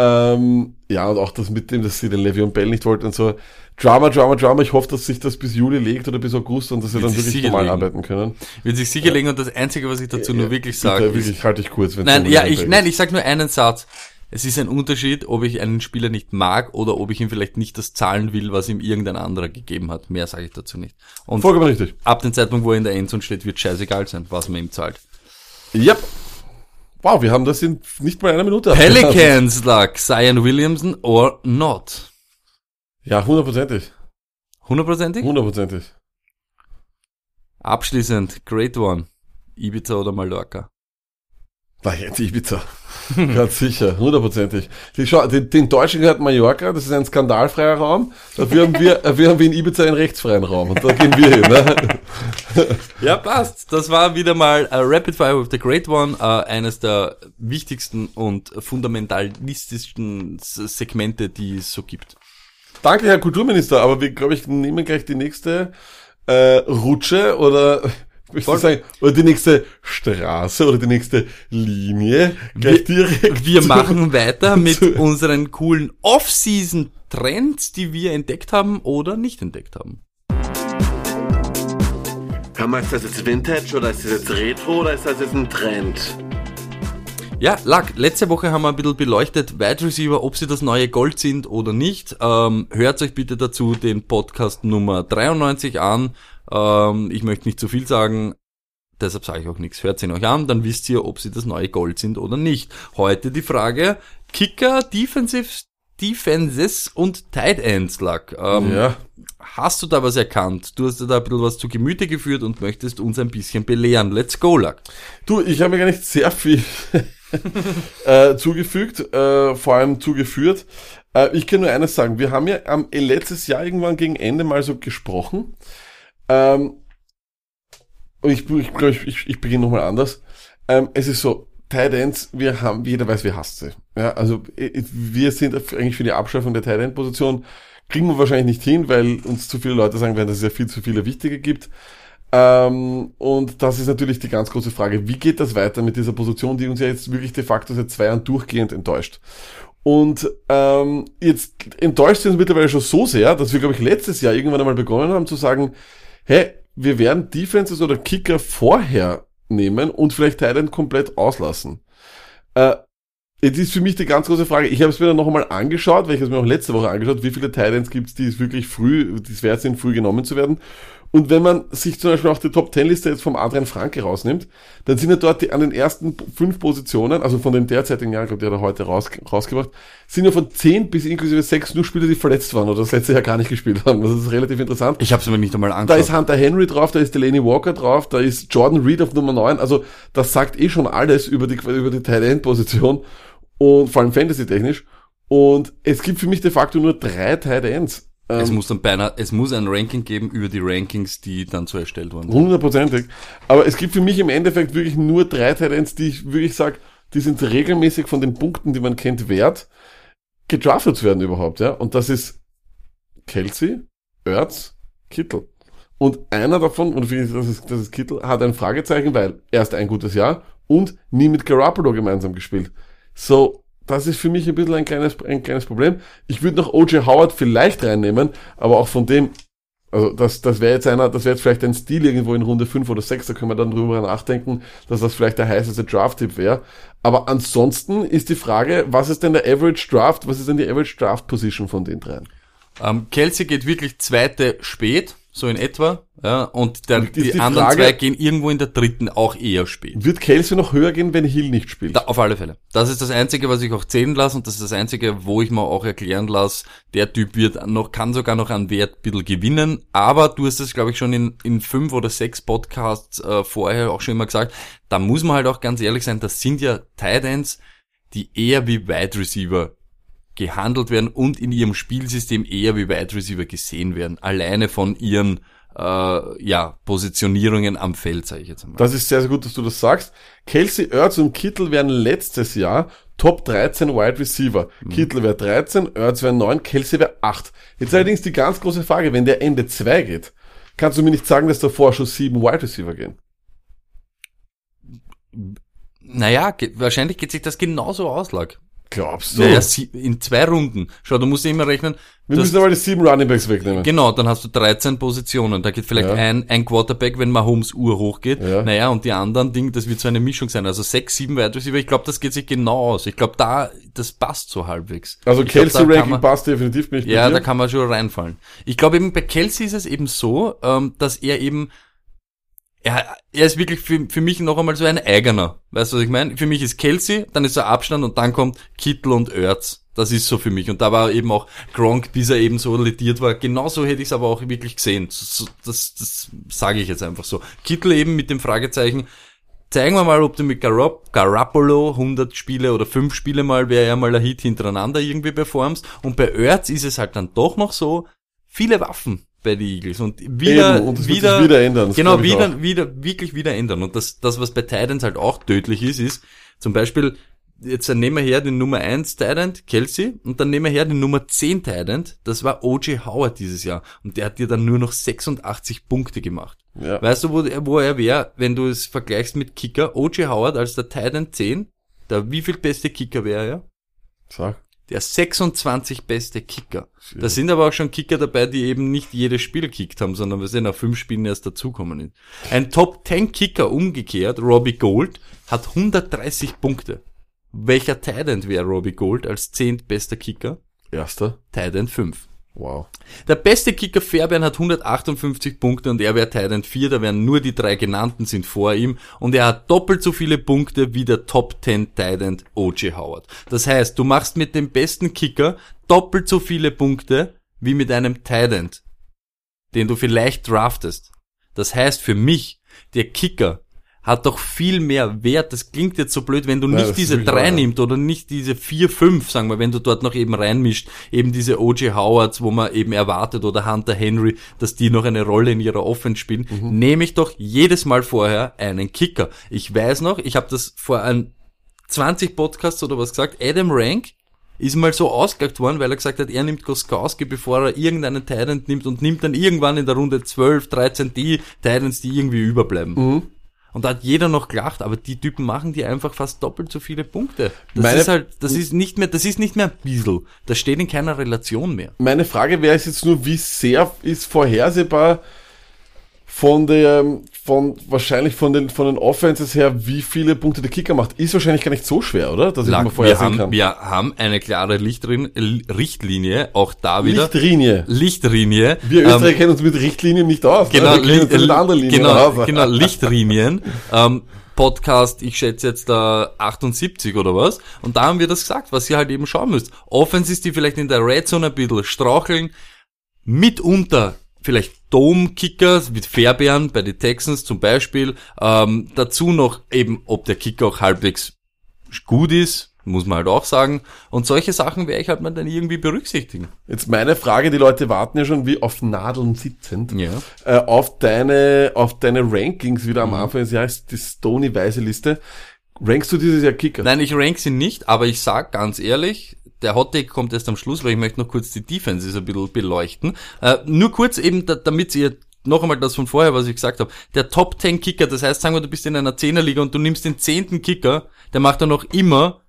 Speaker 3: Ähm, ja, und auch das mit dem, dass sie den Le'Veon Bell nicht wollten und so. Drama, Drama, Drama. Ich hoffe, dass sich das bis Juli legt oder bis August und dass sie dann wirklich normal
Speaker 2: legen.
Speaker 3: arbeiten können.
Speaker 2: Wird sich sicher legen und das Einzige, was ich dazu nur wirklich sage,
Speaker 3: Bitte,
Speaker 2: ist,
Speaker 3: wirklich, halte ich kurz.
Speaker 2: Nein, ja, ich,
Speaker 3: Bell
Speaker 2: nein,
Speaker 3: ist.
Speaker 2: ich sag nur einen Satz. Es ist ein Unterschied, ob ich einen Spieler nicht mag oder ob ich ihm vielleicht nicht das zahlen will, was ihm irgendein anderer gegeben hat. Mehr sage ich dazu nicht. Und
Speaker 3: Vollkommen richtig.
Speaker 2: ab dem Zeitpunkt, wo er in der Endzone steht, wird scheißegal sein, was man ihm zahlt.
Speaker 3: Yep. Wow, wir haben das in nicht mal einer Minute.
Speaker 2: Pelicans luck, Zion Williamson or not?
Speaker 3: Ja, hundertprozentig.
Speaker 2: Hundertprozentig?
Speaker 3: Hundertprozentig.
Speaker 2: Abschließend, Great One. Ibiza oder Mallorca?
Speaker 3: Na, jetzt Ibiza. Ganz sicher, hundertprozentig. Den, den Deutschen gehört Mallorca, das ist ein skandalfreier Raum. Dafür haben wir, dafür haben wir in Ibiza einen rechtsfreien Raum. Und da gehen wir hin. Ne?
Speaker 2: Ja, passt. Das war wieder mal äh, Rapid Fire with the Great One, äh, eines der wichtigsten und fundamentalistischsten Segmente, die es so gibt.
Speaker 3: Danke, Herr Kulturminister, aber wir, glaube ich, nehmen gleich die nächste äh, Rutsche oder. Sagen, oder die nächste Straße oder die nächste Linie gleich direkt.
Speaker 2: Wir machen weiter mit unseren coolen Off-Season-Trends, die wir entdeckt haben oder nicht entdeckt haben.
Speaker 5: Hör mal, ist das jetzt Vintage oder ist das jetzt Retro oder ist das jetzt ein Trend?
Speaker 2: Ja, Lack, letzte Woche haben wir ein bisschen beleuchtet, Wide Receiver, ob sie das neue Gold sind oder nicht. Ähm, hört euch bitte dazu den Podcast Nummer 93 an. Ähm, ich möchte nicht zu viel sagen, deshalb sage ich auch nichts. Hört ihn euch an, dann wisst ihr, ob sie das neue Gold sind oder nicht. Heute die Frage, Kicker, Defensive, Defenses und Tight Ends, Lack. Ähm,
Speaker 3: Ja.
Speaker 2: Hast du da was erkannt? Du hast dir da ein bisschen was zu Gemüte geführt und möchtest uns ein bisschen belehren. Let's go, Lack.
Speaker 3: Du, ich habe mir gar nicht sehr viel äh, zugefügt, äh, vor allem zugeführt. Äh, ich kann nur eines sagen, wir haben ja am äh, letztes Jahr irgendwann gegen Ende mal so gesprochen. Ähm, ich, ich glaube, ich, ich, beginne nochmal anders. Ähm, es ist so, Tight Ends, wir haben, jeder weiß, wir hasst sie. Ja, also wir sind eigentlich für die Abschaffung der Tight End Position, kriegen wir wahrscheinlich nicht hin, weil uns zu viele Leute sagen werden, dass es ja viel zu viele wichtige gibt. Ähm, und das ist natürlich die ganz große Frage. Wie geht das weiter mit dieser Position, die uns ja jetzt wirklich de facto seit zwei Jahren durchgehend enttäuscht? Und ähm, jetzt enttäuscht sie uns mittlerweile schon so sehr, dass wir, glaube ich, letztes Jahr irgendwann einmal begonnen haben zu sagen, hey, wir werden Defenses oder Kicker vorher nehmen und vielleicht Thailand komplett auslassen. Äh, Jetzt ist für mich die ganz große Frage, ich habe es mir dann noch einmal angeschaut, weil ich es mir auch letzte Woche angeschaut, wie viele Titans gibt es, die es wirklich früh, die es wert sind, früh genommen zu werden. Und wenn man sich zum Beispiel auch die Top 10 Liste jetzt vom Adrian Franke rausnimmt, dann sind ja dort die, an den ersten fünf Positionen, also von dem derzeitigen Jahr, der da heute raus, rausgebracht, sind ja von 10 bis inklusive 6 nur Spieler, die verletzt waren oder das letzte Jahr gar nicht gespielt haben. Das ist relativ interessant.
Speaker 2: Ich habe es mir nicht einmal
Speaker 3: Da
Speaker 2: angeschaut.
Speaker 3: ist Hunter Henry drauf, da ist Delaney Walker drauf, da ist Jordan Reed auf Nummer 9. Also das sagt eh schon alles über die, über die Tight End Position und vor allem Fantasy-technisch. Und es gibt für mich de facto nur drei Tight Ends.
Speaker 2: Es
Speaker 3: Ähm,
Speaker 2: muss dann beinahe, es muss ein Ranking geben über die Rankings, die dann so erstellt wurden.
Speaker 3: Hundertprozentig. Aber es gibt für mich im Endeffekt wirklich nur drei Ends, die ich wirklich sage, die sind regelmäßig von den Punkten, die man kennt, wert, gedraftet zu werden überhaupt, ja. Und das ist Kelsey, Ertz, Kittel. Und einer davon, und finde ich, das ist, das ist Kittel, hat ein Fragezeichen, weil erst ein gutes Jahr und nie mit Garoppolo gemeinsam gespielt. So, das ist für mich ein bisschen ein kleines, ein kleines Problem. Ich würde noch O.J. Howard vielleicht reinnehmen, aber auch von dem, also das, das wäre jetzt einer, das wäre jetzt vielleicht ein Stil irgendwo in Runde 5 oder 6, da können wir dann drüber nachdenken, dass das vielleicht der heißeste Draft-Tipp wäre. Aber ansonsten ist die Frage, was ist denn der Average Draft, was ist denn die Average Draft Position von den dreien?
Speaker 2: Ähm, Kelsey geht wirklich zweite spät, so in etwa, ja, und der,
Speaker 3: Und
Speaker 2: die,
Speaker 3: die
Speaker 2: anderen
Speaker 3: Frage-
Speaker 2: zwei gehen irgendwo in der dritten auch eher spät.
Speaker 3: Wird Kelsey noch höher gehen, wenn Hill nicht spielt?
Speaker 2: Da, auf alle Fälle. Das ist das Einzige, was ich auch zählen lasse und das ist das Einzige, wo ich mir auch erklären lasse, der Typ wird noch, kann sogar noch an Wert ein bisschen gewinnen, aber du hast es, glaube ich, schon in, in fünf oder sechs Podcasts äh, vorher auch schon immer gesagt, da muss man halt auch ganz ehrlich sein, das sind ja Tight Ends, die eher wie Wide Receiver gehandelt werden und in ihrem Spielsystem eher wie Wide Receiver gesehen werden, alleine von ihren äh, ja, Positionierungen am Feld, sage ich jetzt einmal.
Speaker 3: Das ist sehr, sehr gut, dass du das sagst. Kelsey, Ertz und Kittel wären letztes Jahr Top 13 Wide Receiver. Kittel wäre 13, Ertz wäre 9, Kelsey wäre 8. Jetzt allerdings die ganz große Frage, wenn der Ende 2 geht, kannst du mir nicht sagen, dass davor schon 7 Wide Receiver gehen?
Speaker 2: Naja, wahrscheinlich geht sich das genauso aus, Lag.
Speaker 3: Glaubst du?
Speaker 2: Naja, in zwei Runden. Schau, du musst immer rechnen.
Speaker 3: Wir müssen aber die 7 Running Backs wegnehmen.
Speaker 2: Genau, dann hast du 13 Positionen. Da geht vielleicht
Speaker 3: Ja.
Speaker 2: ein, ein Quarterback, wenn Mahomes Uhr hochgeht.
Speaker 3: Ja.
Speaker 2: Naja, und die anderen Ding, das wird so eine Mischung sein. Also sechs, sieben Wide Receiver. Ich glaube, das geht sich genau aus. Ich glaube, da, das passt so halbwegs.
Speaker 3: Also Kelsey Ranking passt definitiv, bei
Speaker 2: Ja, da kann man schon reinfallen. Ich glaube eben bei Kelsey ist es eben so, ähm, dass er eben er, er ist wirklich für, für mich noch einmal so ein eigener. Weißt du, was ich meine? Für mich ist Kelsey, dann ist so Abstand und dann kommt Kittel und Ertz. Das ist so für mich. Und da war eben auch Gronk, bis er eben so lediert war. Genauso hätte ich es aber auch wirklich gesehen. So, das das sage ich jetzt einfach so. Kittel eben mit dem Fragezeichen, zeigen wir mal, ob du mit Garopp, Garoppolo 100 Spiele oder 5 Spiele mal, wäre ja mal ein Hit hintereinander irgendwie performst. Und bei Ertz ist es halt dann doch noch so, viele Waffen bei den Eagles und wieder,
Speaker 3: Eben, und
Speaker 2: wieder,
Speaker 3: sich wieder ändern,
Speaker 2: genau,
Speaker 3: ich auch.
Speaker 2: wieder, wieder, wirklich wieder ändern. Und das, das, was bei Titans halt auch tödlich ist, ist zum Beispiel, jetzt nehmen wir her den Nummer 1 Titan, Kelsey, und dann nehmen wir her den Nummer 10 Titan, das war O.J. Howard dieses Jahr. Und der hat dir dann nur noch 86 Punkte gemacht.
Speaker 3: Ja.
Speaker 2: Weißt du, wo, er- wo er wäre, wenn du es vergleichst mit Kicker? O.J. Howard als der Titan 10, der wie viel beste Kicker wäre er?
Speaker 3: Sag.
Speaker 2: Der 26 beste Kicker. Da sind aber auch schon Kicker dabei, die eben nicht jedes Spiel gekickt haben, sondern wir sind nach fünf Spielen erst dazukommen. Ein Top 10 Kicker umgekehrt, Robbie Gold, hat 130 Punkte. Welcher Titan wäre Robbie Gold als zehntbester Kicker?
Speaker 3: Erster.
Speaker 2: Titan 5.
Speaker 3: Wow.
Speaker 2: Der beste Kicker Fairbairn hat 158 Punkte und er wäre Titan 4, da wären nur die drei genannten sind vor ihm und er hat doppelt so viele Punkte wie der Top 10 Titan O.J. Howard. Das heißt, du machst mit dem besten Kicker doppelt so viele Punkte wie mit einem Titan, den du vielleicht draftest. Das heißt für mich, der Kicker hat doch viel mehr Wert. Das klingt jetzt so blöd, wenn du nicht diese drei
Speaker 3: wahr,
Speaker 2: nimmst oder nicht diese vier, fünf, sagen wir, wenn du dort noch eben reinmischt, eben diese O.J. Howards, wo man eben erwartet oder Hunter Henry, dass die noch eine Rolle in ihrer Offense spielen,
Speaker 3: Mhm.
Speaker 2: nehme ich doch jedes Mal vorher einen Kicker. Ich weiß noch, ich habe das vor ein 20 Podcasts oder was gesagt, Adam Rank ist mal so ausgelagt worden, weil er gesagt hat, er nimmt Goskowski, bevor er irgendeinen Titan nimmt und nimmt dann irgendwann in der Runde 12, 13 die Titans, die irgendwie überbleiben.
Speaker 3: Mhm.
Speaker 2: Und da hat jeder noch gelacht, aber die Typen machen dir einfach fast doppelt so viele Punkte. Das
Speaker 3: Meine-
Speaker 2: ist halt, das ist nicht mehr, das ist nicht mehr ein bisschen. Das steht in keiner Relation mehr.
Speaker 3: Meine Frage wäre jetzt nur, wie sehr ist vorhersehbar von der, von wahrscheinlich von den von den Offenses her, wie viele Punkte der Kicker macht, ist wahrscheinlich gar nicht so schwer, oder? Dass ich
Speaker 2: Lack,
Speaker 3: mal vorher
Speaker 2: wir, haben,
Speaker 3: kann.
Speaker 2: wir haben eine klare Lichtrin Richtlinie, auch da wieder.
Speaker 3: Lichtlinie.
Speaker 2: Lichtlinie.
Speaker 3: Wir
Speaker 2: Ähm,
Speaker 3: Österreicher kennen uns mit Richtlinien nicht aus. ne?
Speaker 2: Genau,
Speaker 3: uns
Speaker 2: Li-
Speaker 3: Linien
Speaker 2: genau,
Speaker 3: aus.
Speaker 2: genau, Lichtlinien. ähm, Podcast, ich schätze jetzt da 78 oder was. Und da haben wir das gesagt, was ihr halt eben schauen müsst. Offenses, die vielleicht in der Red Zone ein bisschen straucheln, mitunter vielleicht Dome-Kicker mit Fairbairn bei den Texans zum Beispiel. Ähm, dazu noch eben, ob der Kicker auch halbwegs gut ist, muss man halt auch sagen. Und solche Sachen werde ich halt mal dann irgendwie berücksichtigen.
Speaker 3: Jetzt meine Frage, die Leute warten ja schon wie auf Nadeln sitzend.
Speaker 2: Ja.
Speaker 3: Äh, auf deine, auf deine Rankings wieder
Speaker 2: Mhm.
Speaker 3: am Anfang des Jahres, die Stony-weiße Liste. Rankst du dieses Jahr Kicker?
Speaker 2: Nein, ich rank sie nicht, aber ich sag ganz ehrlich, der Hottake kommt erst am Schluss, weil ich möchte noch kurz die Defenses ein bisschen beleuchten. Äh, nur kurz eben, da, damit ihr noch einmal das von vorher, was ich gesagt habe. Der Top 10 Kicker, das heißt, sagen wir, du bist in einer Zehnerliga und du nimmst den zehnten Kicker, der macht dann noch immer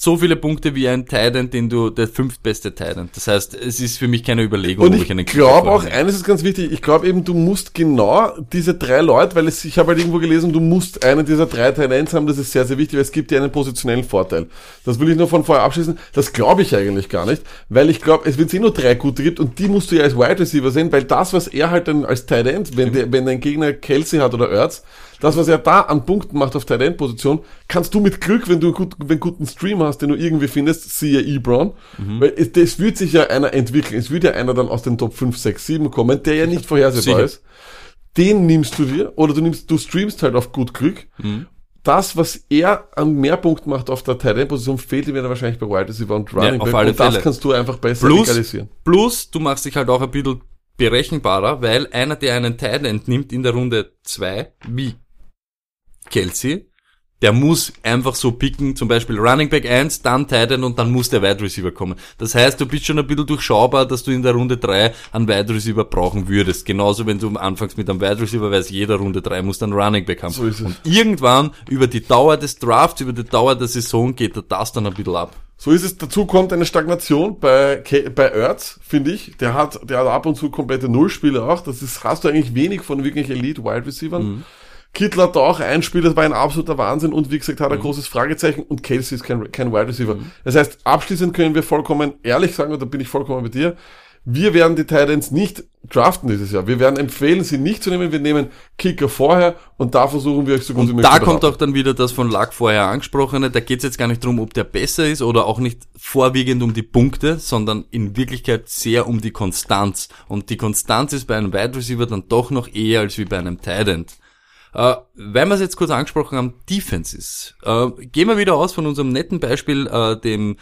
Speaker 2: so viele Punkte wie ein Titan, den du, der fünftbeste Titan. Das heißt, es ist für mich keine Überlegung,
Speaker 3: Und
Speaker 2: ob
Speaker 3: ich
Speaker 2: einen
Speaker 3: glaube auch, eines ist ganz wichtig, ich glaube eben, du musst genau diese drei Leute, weil es, ich habe halt irgendwo gelesen, du musst einen dieser drei Talents haben, das ist sehr, sehr wichtig, weil es gibt dir einen positionellen Vorteil. Das will ich nur von vorher abschließen, das glaube ich eigentlich gar nicht, weil ich glaube, es wird eh nur drei gute gibt und die musst du ja als Wide Receiver sehen, weil das, was er halt dann als Tight End, wenn, der, wenn dein Gegner Kelsey hat oder Ertz, das, was er da an Punkten macht auf Tight End Position, kannst du mit Glück, wenn du einen gut, wenn guten Stream hast, den du irgendwie findest, siehe Ebron, weil es, das wird sich ja einer entwickeln. Es wird ja einer dann aus den Top 5, 6, 7 kommen, der ja nicht vorhersehbar
Speaker 2: Sicher.
Speaker 3: ist. Den nimmst du dir, oder du nimmst, du streamst halt auf gut Glück. Das, was er an mehr Punkten macht auf der Tight End Position, fehlt ihm ja dann wahrscheinlich bei Wide Receiver und Running
Speaker 2: auf
Speaker 3: Back.
Speaker 2: alle
Speaker 3: und das
Speaker 2: Fälle.
Speaker 3: kannst du einfach besser
Speaker 2: Plus,
Speaker 3: legalisieren.
Speaker 2: plus, du machst dich halt auch ein bisschen berechenbarer, weil einer, der einen Tight End nimmt in der Runde 2, wie Kelsey, der muss einfach so picken, zum Beispiel Running Back 1, dann Tight End und dann muss der Wide Receiver kommen. Das heißt, du bist schon ein bisschen durchschaubar, dass du in der Runde 3 einen Wide Receiver brauchen würdest. Genauso, wenn du anfängst mit einem Wide Receiver, weiß jeder Runde 3 muss dann Running Back haben.
Speaker 3: So ist es.
Speaker 2: Und irgendwann, über die Dauer des Drafts, über die Dauer der Saison, geht das dann ein bisschen ab.
Speaker 3: So ist es. Dazu kommt eine Stagnation bei, Ke- bei Ertz, finde ich. Der hat, der hat ab und zu komplette Nullspiele auch. Das ist, hast du eigentlich wenig von wirklich Elite Wide Receivers.
Speaker 2: Mhm.
Speaker 3: Kittel hat da auch ein Spiel, das war ein absoluter Wahnsinn und wie gesagt hat
Speaker 2: Mhm.
Speaker 3: ein großes Fragezeichen und Kelsey ist kein, kein Wide Receiver. Das heißt, abschließend können wir vollkommen ehrlich sagen, und da bin ich vollkommen bei dir, wir werden die Titans nicht draften dieses Jahr. Wir werden empfehlen, sie nicht zu nehmen. Wir nehmen Kicker vorher und da versuchen wir euch so gut wie
Speaker 2: Und
Speaker 3: möglich
Speaker 2: da
Speaker 3: zu
Speaker 2: kommt
Speaker 3: behaupten.
Speaker 2: auch dann wieder das von Lack vorher angesprochene. Da geht es jetzt gar nicht darum, ob der besser ist oder auch nicht vorwiegend um die Punkte, sondern in Wirklichkeit sehr um die Konstanz. Und die Konstanz ist bei einem Wide Receiver dann doch noch eher als wie bei einem Tight End. Äh, weil wir es jetzt kurz angesprochen haben, Defenses. Äh, gehen wir wieder aus von unserem netten Beispiel, äh, dem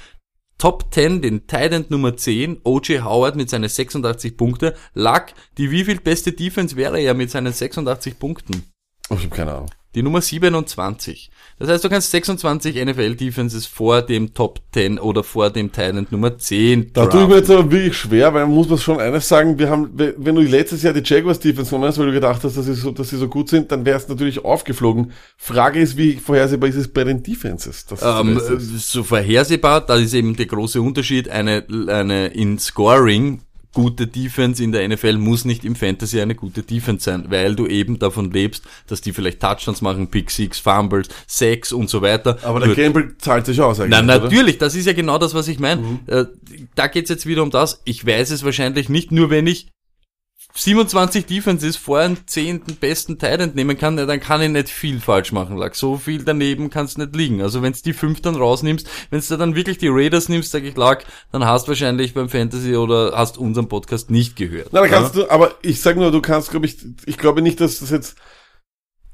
Speaker 2: Top 10, den Tight End Nummer 10, O.J. Howard mit seinen 86 Punkte. Lack, die wie viel beste Defense wäre er mit seinen 86 Punkten?
Speaker 3: Ich habe keine Ahnung.
Speaker 2: Die Nummer 27. Das heißt, du kannst 26 NFL-Defenses vor dem Top 10 oder vor dem Thailand Nummer 10
Speaker 3: Da tue ich mir jetzt aber wirklich schwer, weil man muss man schon eines sagen, wir haben, wenn du letztes Jahr die Jaguars Defense genommen hast, weil du gedacht hast, dass sie so, dass sie so gut sind, dann wäre es natürlich aufgeflogen. Frage ist, wie vorhersehbar ist es bei den Defenses? Das ist
Speaker 2: Ähm, so vorhersehbar, da ist eben der große Unterschied, eine, eine in Scoring gute Defense in der NFL muss nicht im Fantasy eine gute Defense sein, weil du eben davon lebst, dass die vielleicht Touchdowns machen, Pick Six, Fumbles, Sacks und so weiter.
Speaker 3: aber der Gamble zahlt sich aus eigentlich,
Speaker 2: Na,
Speaker 3: oder?
Speaker 2: natürlich, das ist ja genau das, was ich meine. Äh, da geht's jetzt wieder um das. Ich weiß es wahrscheinlich nicht, nur wenn ich 27 Defenses vor einen zehnten besten Titan nehmen kann, ja, dann kann ich nicht viel falsch machen. Lag. So viel daneben kann's nicht liegen. Also wenn's die fünf dann rausnimmst, wenn's da dann wirklich die Raiders nimmst, sag ich, lag, dann hast wahrscheinlich beim Fantasy oder hast unseren Podcast nicht gehört.
Speaker 3: Na, dann kannst du, aber ich sag nur, du kannst, glaube ich, ich glaube nicht, dass das jetzt,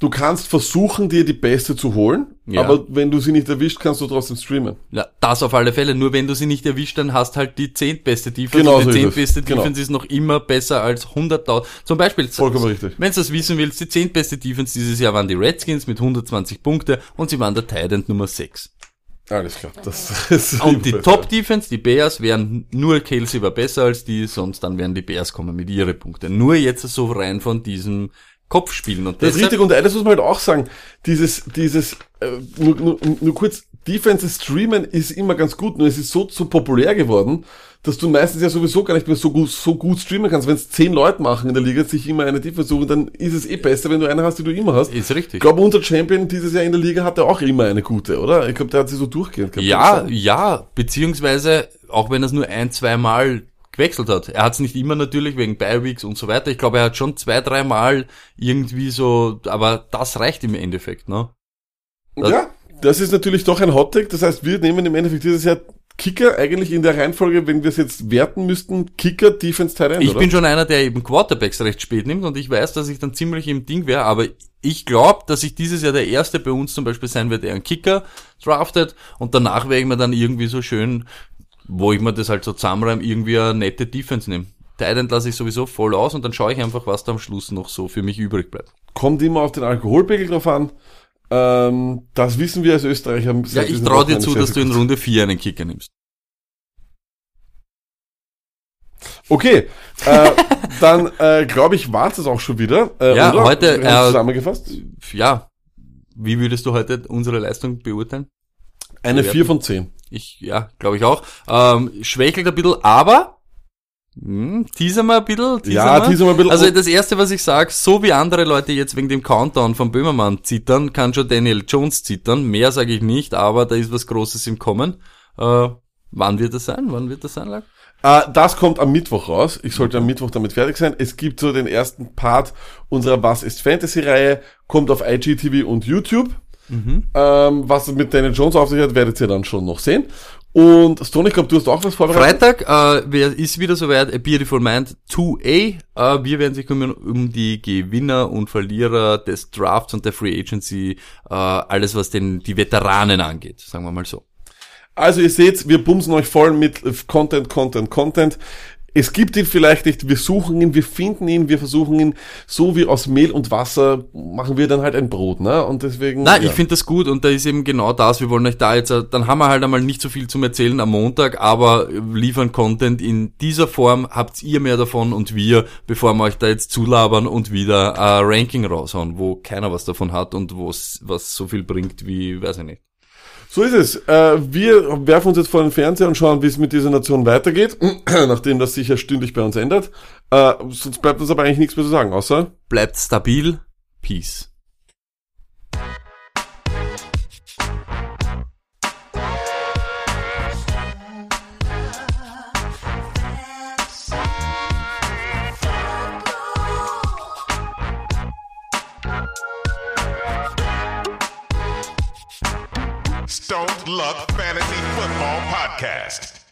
Speaker 3: du kannst versuchen, dir die beste zu holen,
Speaker 2: Ja.
Speaker 3: aber wenn du sie nicht erwischt, kannst du trotzdem streamen.
Speaker 2: Ja, das auf alle Fälle. Nur wenn du sie nicht erwischt, dann hast halt die zehntbeste Defense.
Speaker 3: Genau
Speaker 2: und
Speaker 3: so
Speaker 2: die
Speaker 3: es.
Speaker 2: zehntbeste
Speaker 3: Genau.
Speaker 2: Defense ist noch immer besser als 100.000. Zum Beispiel,
Speaker 3: Vollkommen richtig.
Speaker 2: wenn du das wissen willst, die zehntbeste Defense dieses Jahr waren die Redskins mit 120 Punkte und sie waren der Titan Nummer 6.
Speaker 3: Alles klar. Das ist
Speaker 2: Und die Top Defense, die Bears, wären nur Kelsey war besser als die, sonst dann wären die Bears kommen mit ihre Punkte. Nur jetzt so rein von diesem Kopfspielen. Und
Speaker 3: Das ist richtig und eines muss man halt auch sagen, dieses, dieses, äh, nur, nur, nur kurz, Defense streamen ist immer ganz gut, nur es ist so, so populär geworden, dass du meistens ja sowieso gar nicht mehr so gut, so gut streamen kannst. Wenn es zehn Leute machen in der Liga, sich immer eine Defense suchen, dann ist es eh besser, wenn du eine hast, die du immer hast.
Speaker 2: Ist richtig.
Speaker 3: Ich glaube, unser Champion dieses Jahr in der Liga hatte auch immer eine gute, oder? Ich glaube, der hat sie so durchgehend gehabt.
Speaker 2: Ja, ja, beziehungsweise, auch wenn er es nur ein, zwei Mal gewechselt hat. Er hat es nicht immer natürlich wegen Bi-Weeks und so weiter. Ich glaube, er hat schon zwei, drei Mal irgendwie so, aber das reicht im Endeffekt, ne?
Speaker 3: Ja, das ist natürlich doch ein Hottag. Das heißt, wir nehmen im Endeffekt dieses Jahr Kicker eigentlich in der Reihenfolge, wenn wir es jetzt werten müssten, Kicker, Defense, Tight End,
Speaker 2: Ich
Speaker 3: oder?
Speaker 2: bin schon einer, der eben Quarterbacks recht spät nimmt und ich weiß, dass ich dann ziemlich im Ding wäre, aber ich glaube, dass ich dieses Jahr der Erste bei uns zum Beispiel sein werde, der einen Kicker draftet und danach werde ich mir dann irgendwie so schön, wo ich mir das halt so zusammenreime, irgendwie eine nette Defense nehmen. Titan lasse ich sowieso voll aus und dann schaue ich einfach, was da am Schluss noch so für mich übrig bleibt.
Speaker 3: Kommt immer auf den Alkoholpegel drauf an. Ähm, das wissen wir als Österreicher.
Speaker 2: Ja, ich traue dir zu, dass du in. Runde 4 einen Kicker nimmst.
Speaker 3: Okay, äh, dann äh, glaube ich, war es auch schon wieder. Äh,
Speaker 2: Ja,
Speaker 3: oder?
Speaker 2: heute, äh,
Speaker 3: zusammengefasst.
Speaker 2: Ja, wie würdest du heute unsere Leistung beurteilen?
Speaker 3: Eine
Speaker 2: bewerten.
Speaker 3: 4 von 10.
Speaker 2: Ich, ja, glaube ich auch. Ähm, schwächelt ein bisschen, aber hm, teaser mal ein bisschen. Teaser
Speaker 3: Ja,
Speaker 2: mal.
Speaker 3: teaser mal ein bisschen.
Speaker 2: Also das erste, was ich sage, so wie andere Leute jetzt wegen dem Countdown von Böhmermann zittern, kann schon Daniel Jones zittern. Mehr sage ich nicht, aber da ist was Großes im Kommen. Äh, wann wird das sein? Wann wird das sein, Lack?
Speaker 3: Äh, das kommt am Mittwoch raus. Ich sollte am Mittwoch damit fertig sein. Es gibt so den ersten Part unserer Was ist Fantasy-Reihe, kommt auf IGTV und YouTube.
Speaker 2: Mhm.
Speaker 3: Ähm, was mit Daniel Jones auf sich hat, werdet ihr dann schon noch sehen. Und Stone, ich glaube, du hast auch was vorbereitet.
Speaker 2: Freitag äh, ist wieder soweit, A Beautiful Mind 2A. Äh, wir werden sich kümmern um die Gewinner und Verlierer des Drafts und der Free Agency, äh, alles was den die Veteranen angeht, sagen wir mal so.
Speaker 3: Also ihr seht, wir bumsen euch voll mit Content, Content, Content. Es gibt ihn vielleicht nicht, wir suchen ihn, wir finden ihn, wir versuchen ihn, so wie aus Mehl und Wasser machen wir dann halt ein Brot, ne? Und deswegen.
Speaker 2: Nein,
Speaker 3: ja.
Speaker 2: ich finde das gut und da ist eben genau das. Wir wollen euch da jetzt, äh, dann haben wir halt einmal nicht so viel zum Erzählen am Montag, aber äh, liefern Content in dieser Form, habt ihr mehr davon und wir, bevor wir euch da jetzt zulabern und wieder ein Ranking raushauen, wo keiner was davon hat und wo es was so viel bringt wie, weiß ich nicht.
Speaker 3: So ist es. Äh, wir werfen uns jetzt vor den Fernseher und schauen, wie es mit dieser Nation weitergeht, nachdem das sich ja stündlich bei uns ändert. Äh, sonst bleibt uns aber eigentlich nichts mehr zu sagen, außer
Speaker 2: Bleibt stabil. Peace.
Speaker 1: Stone Luck Fantasy Football Podcast.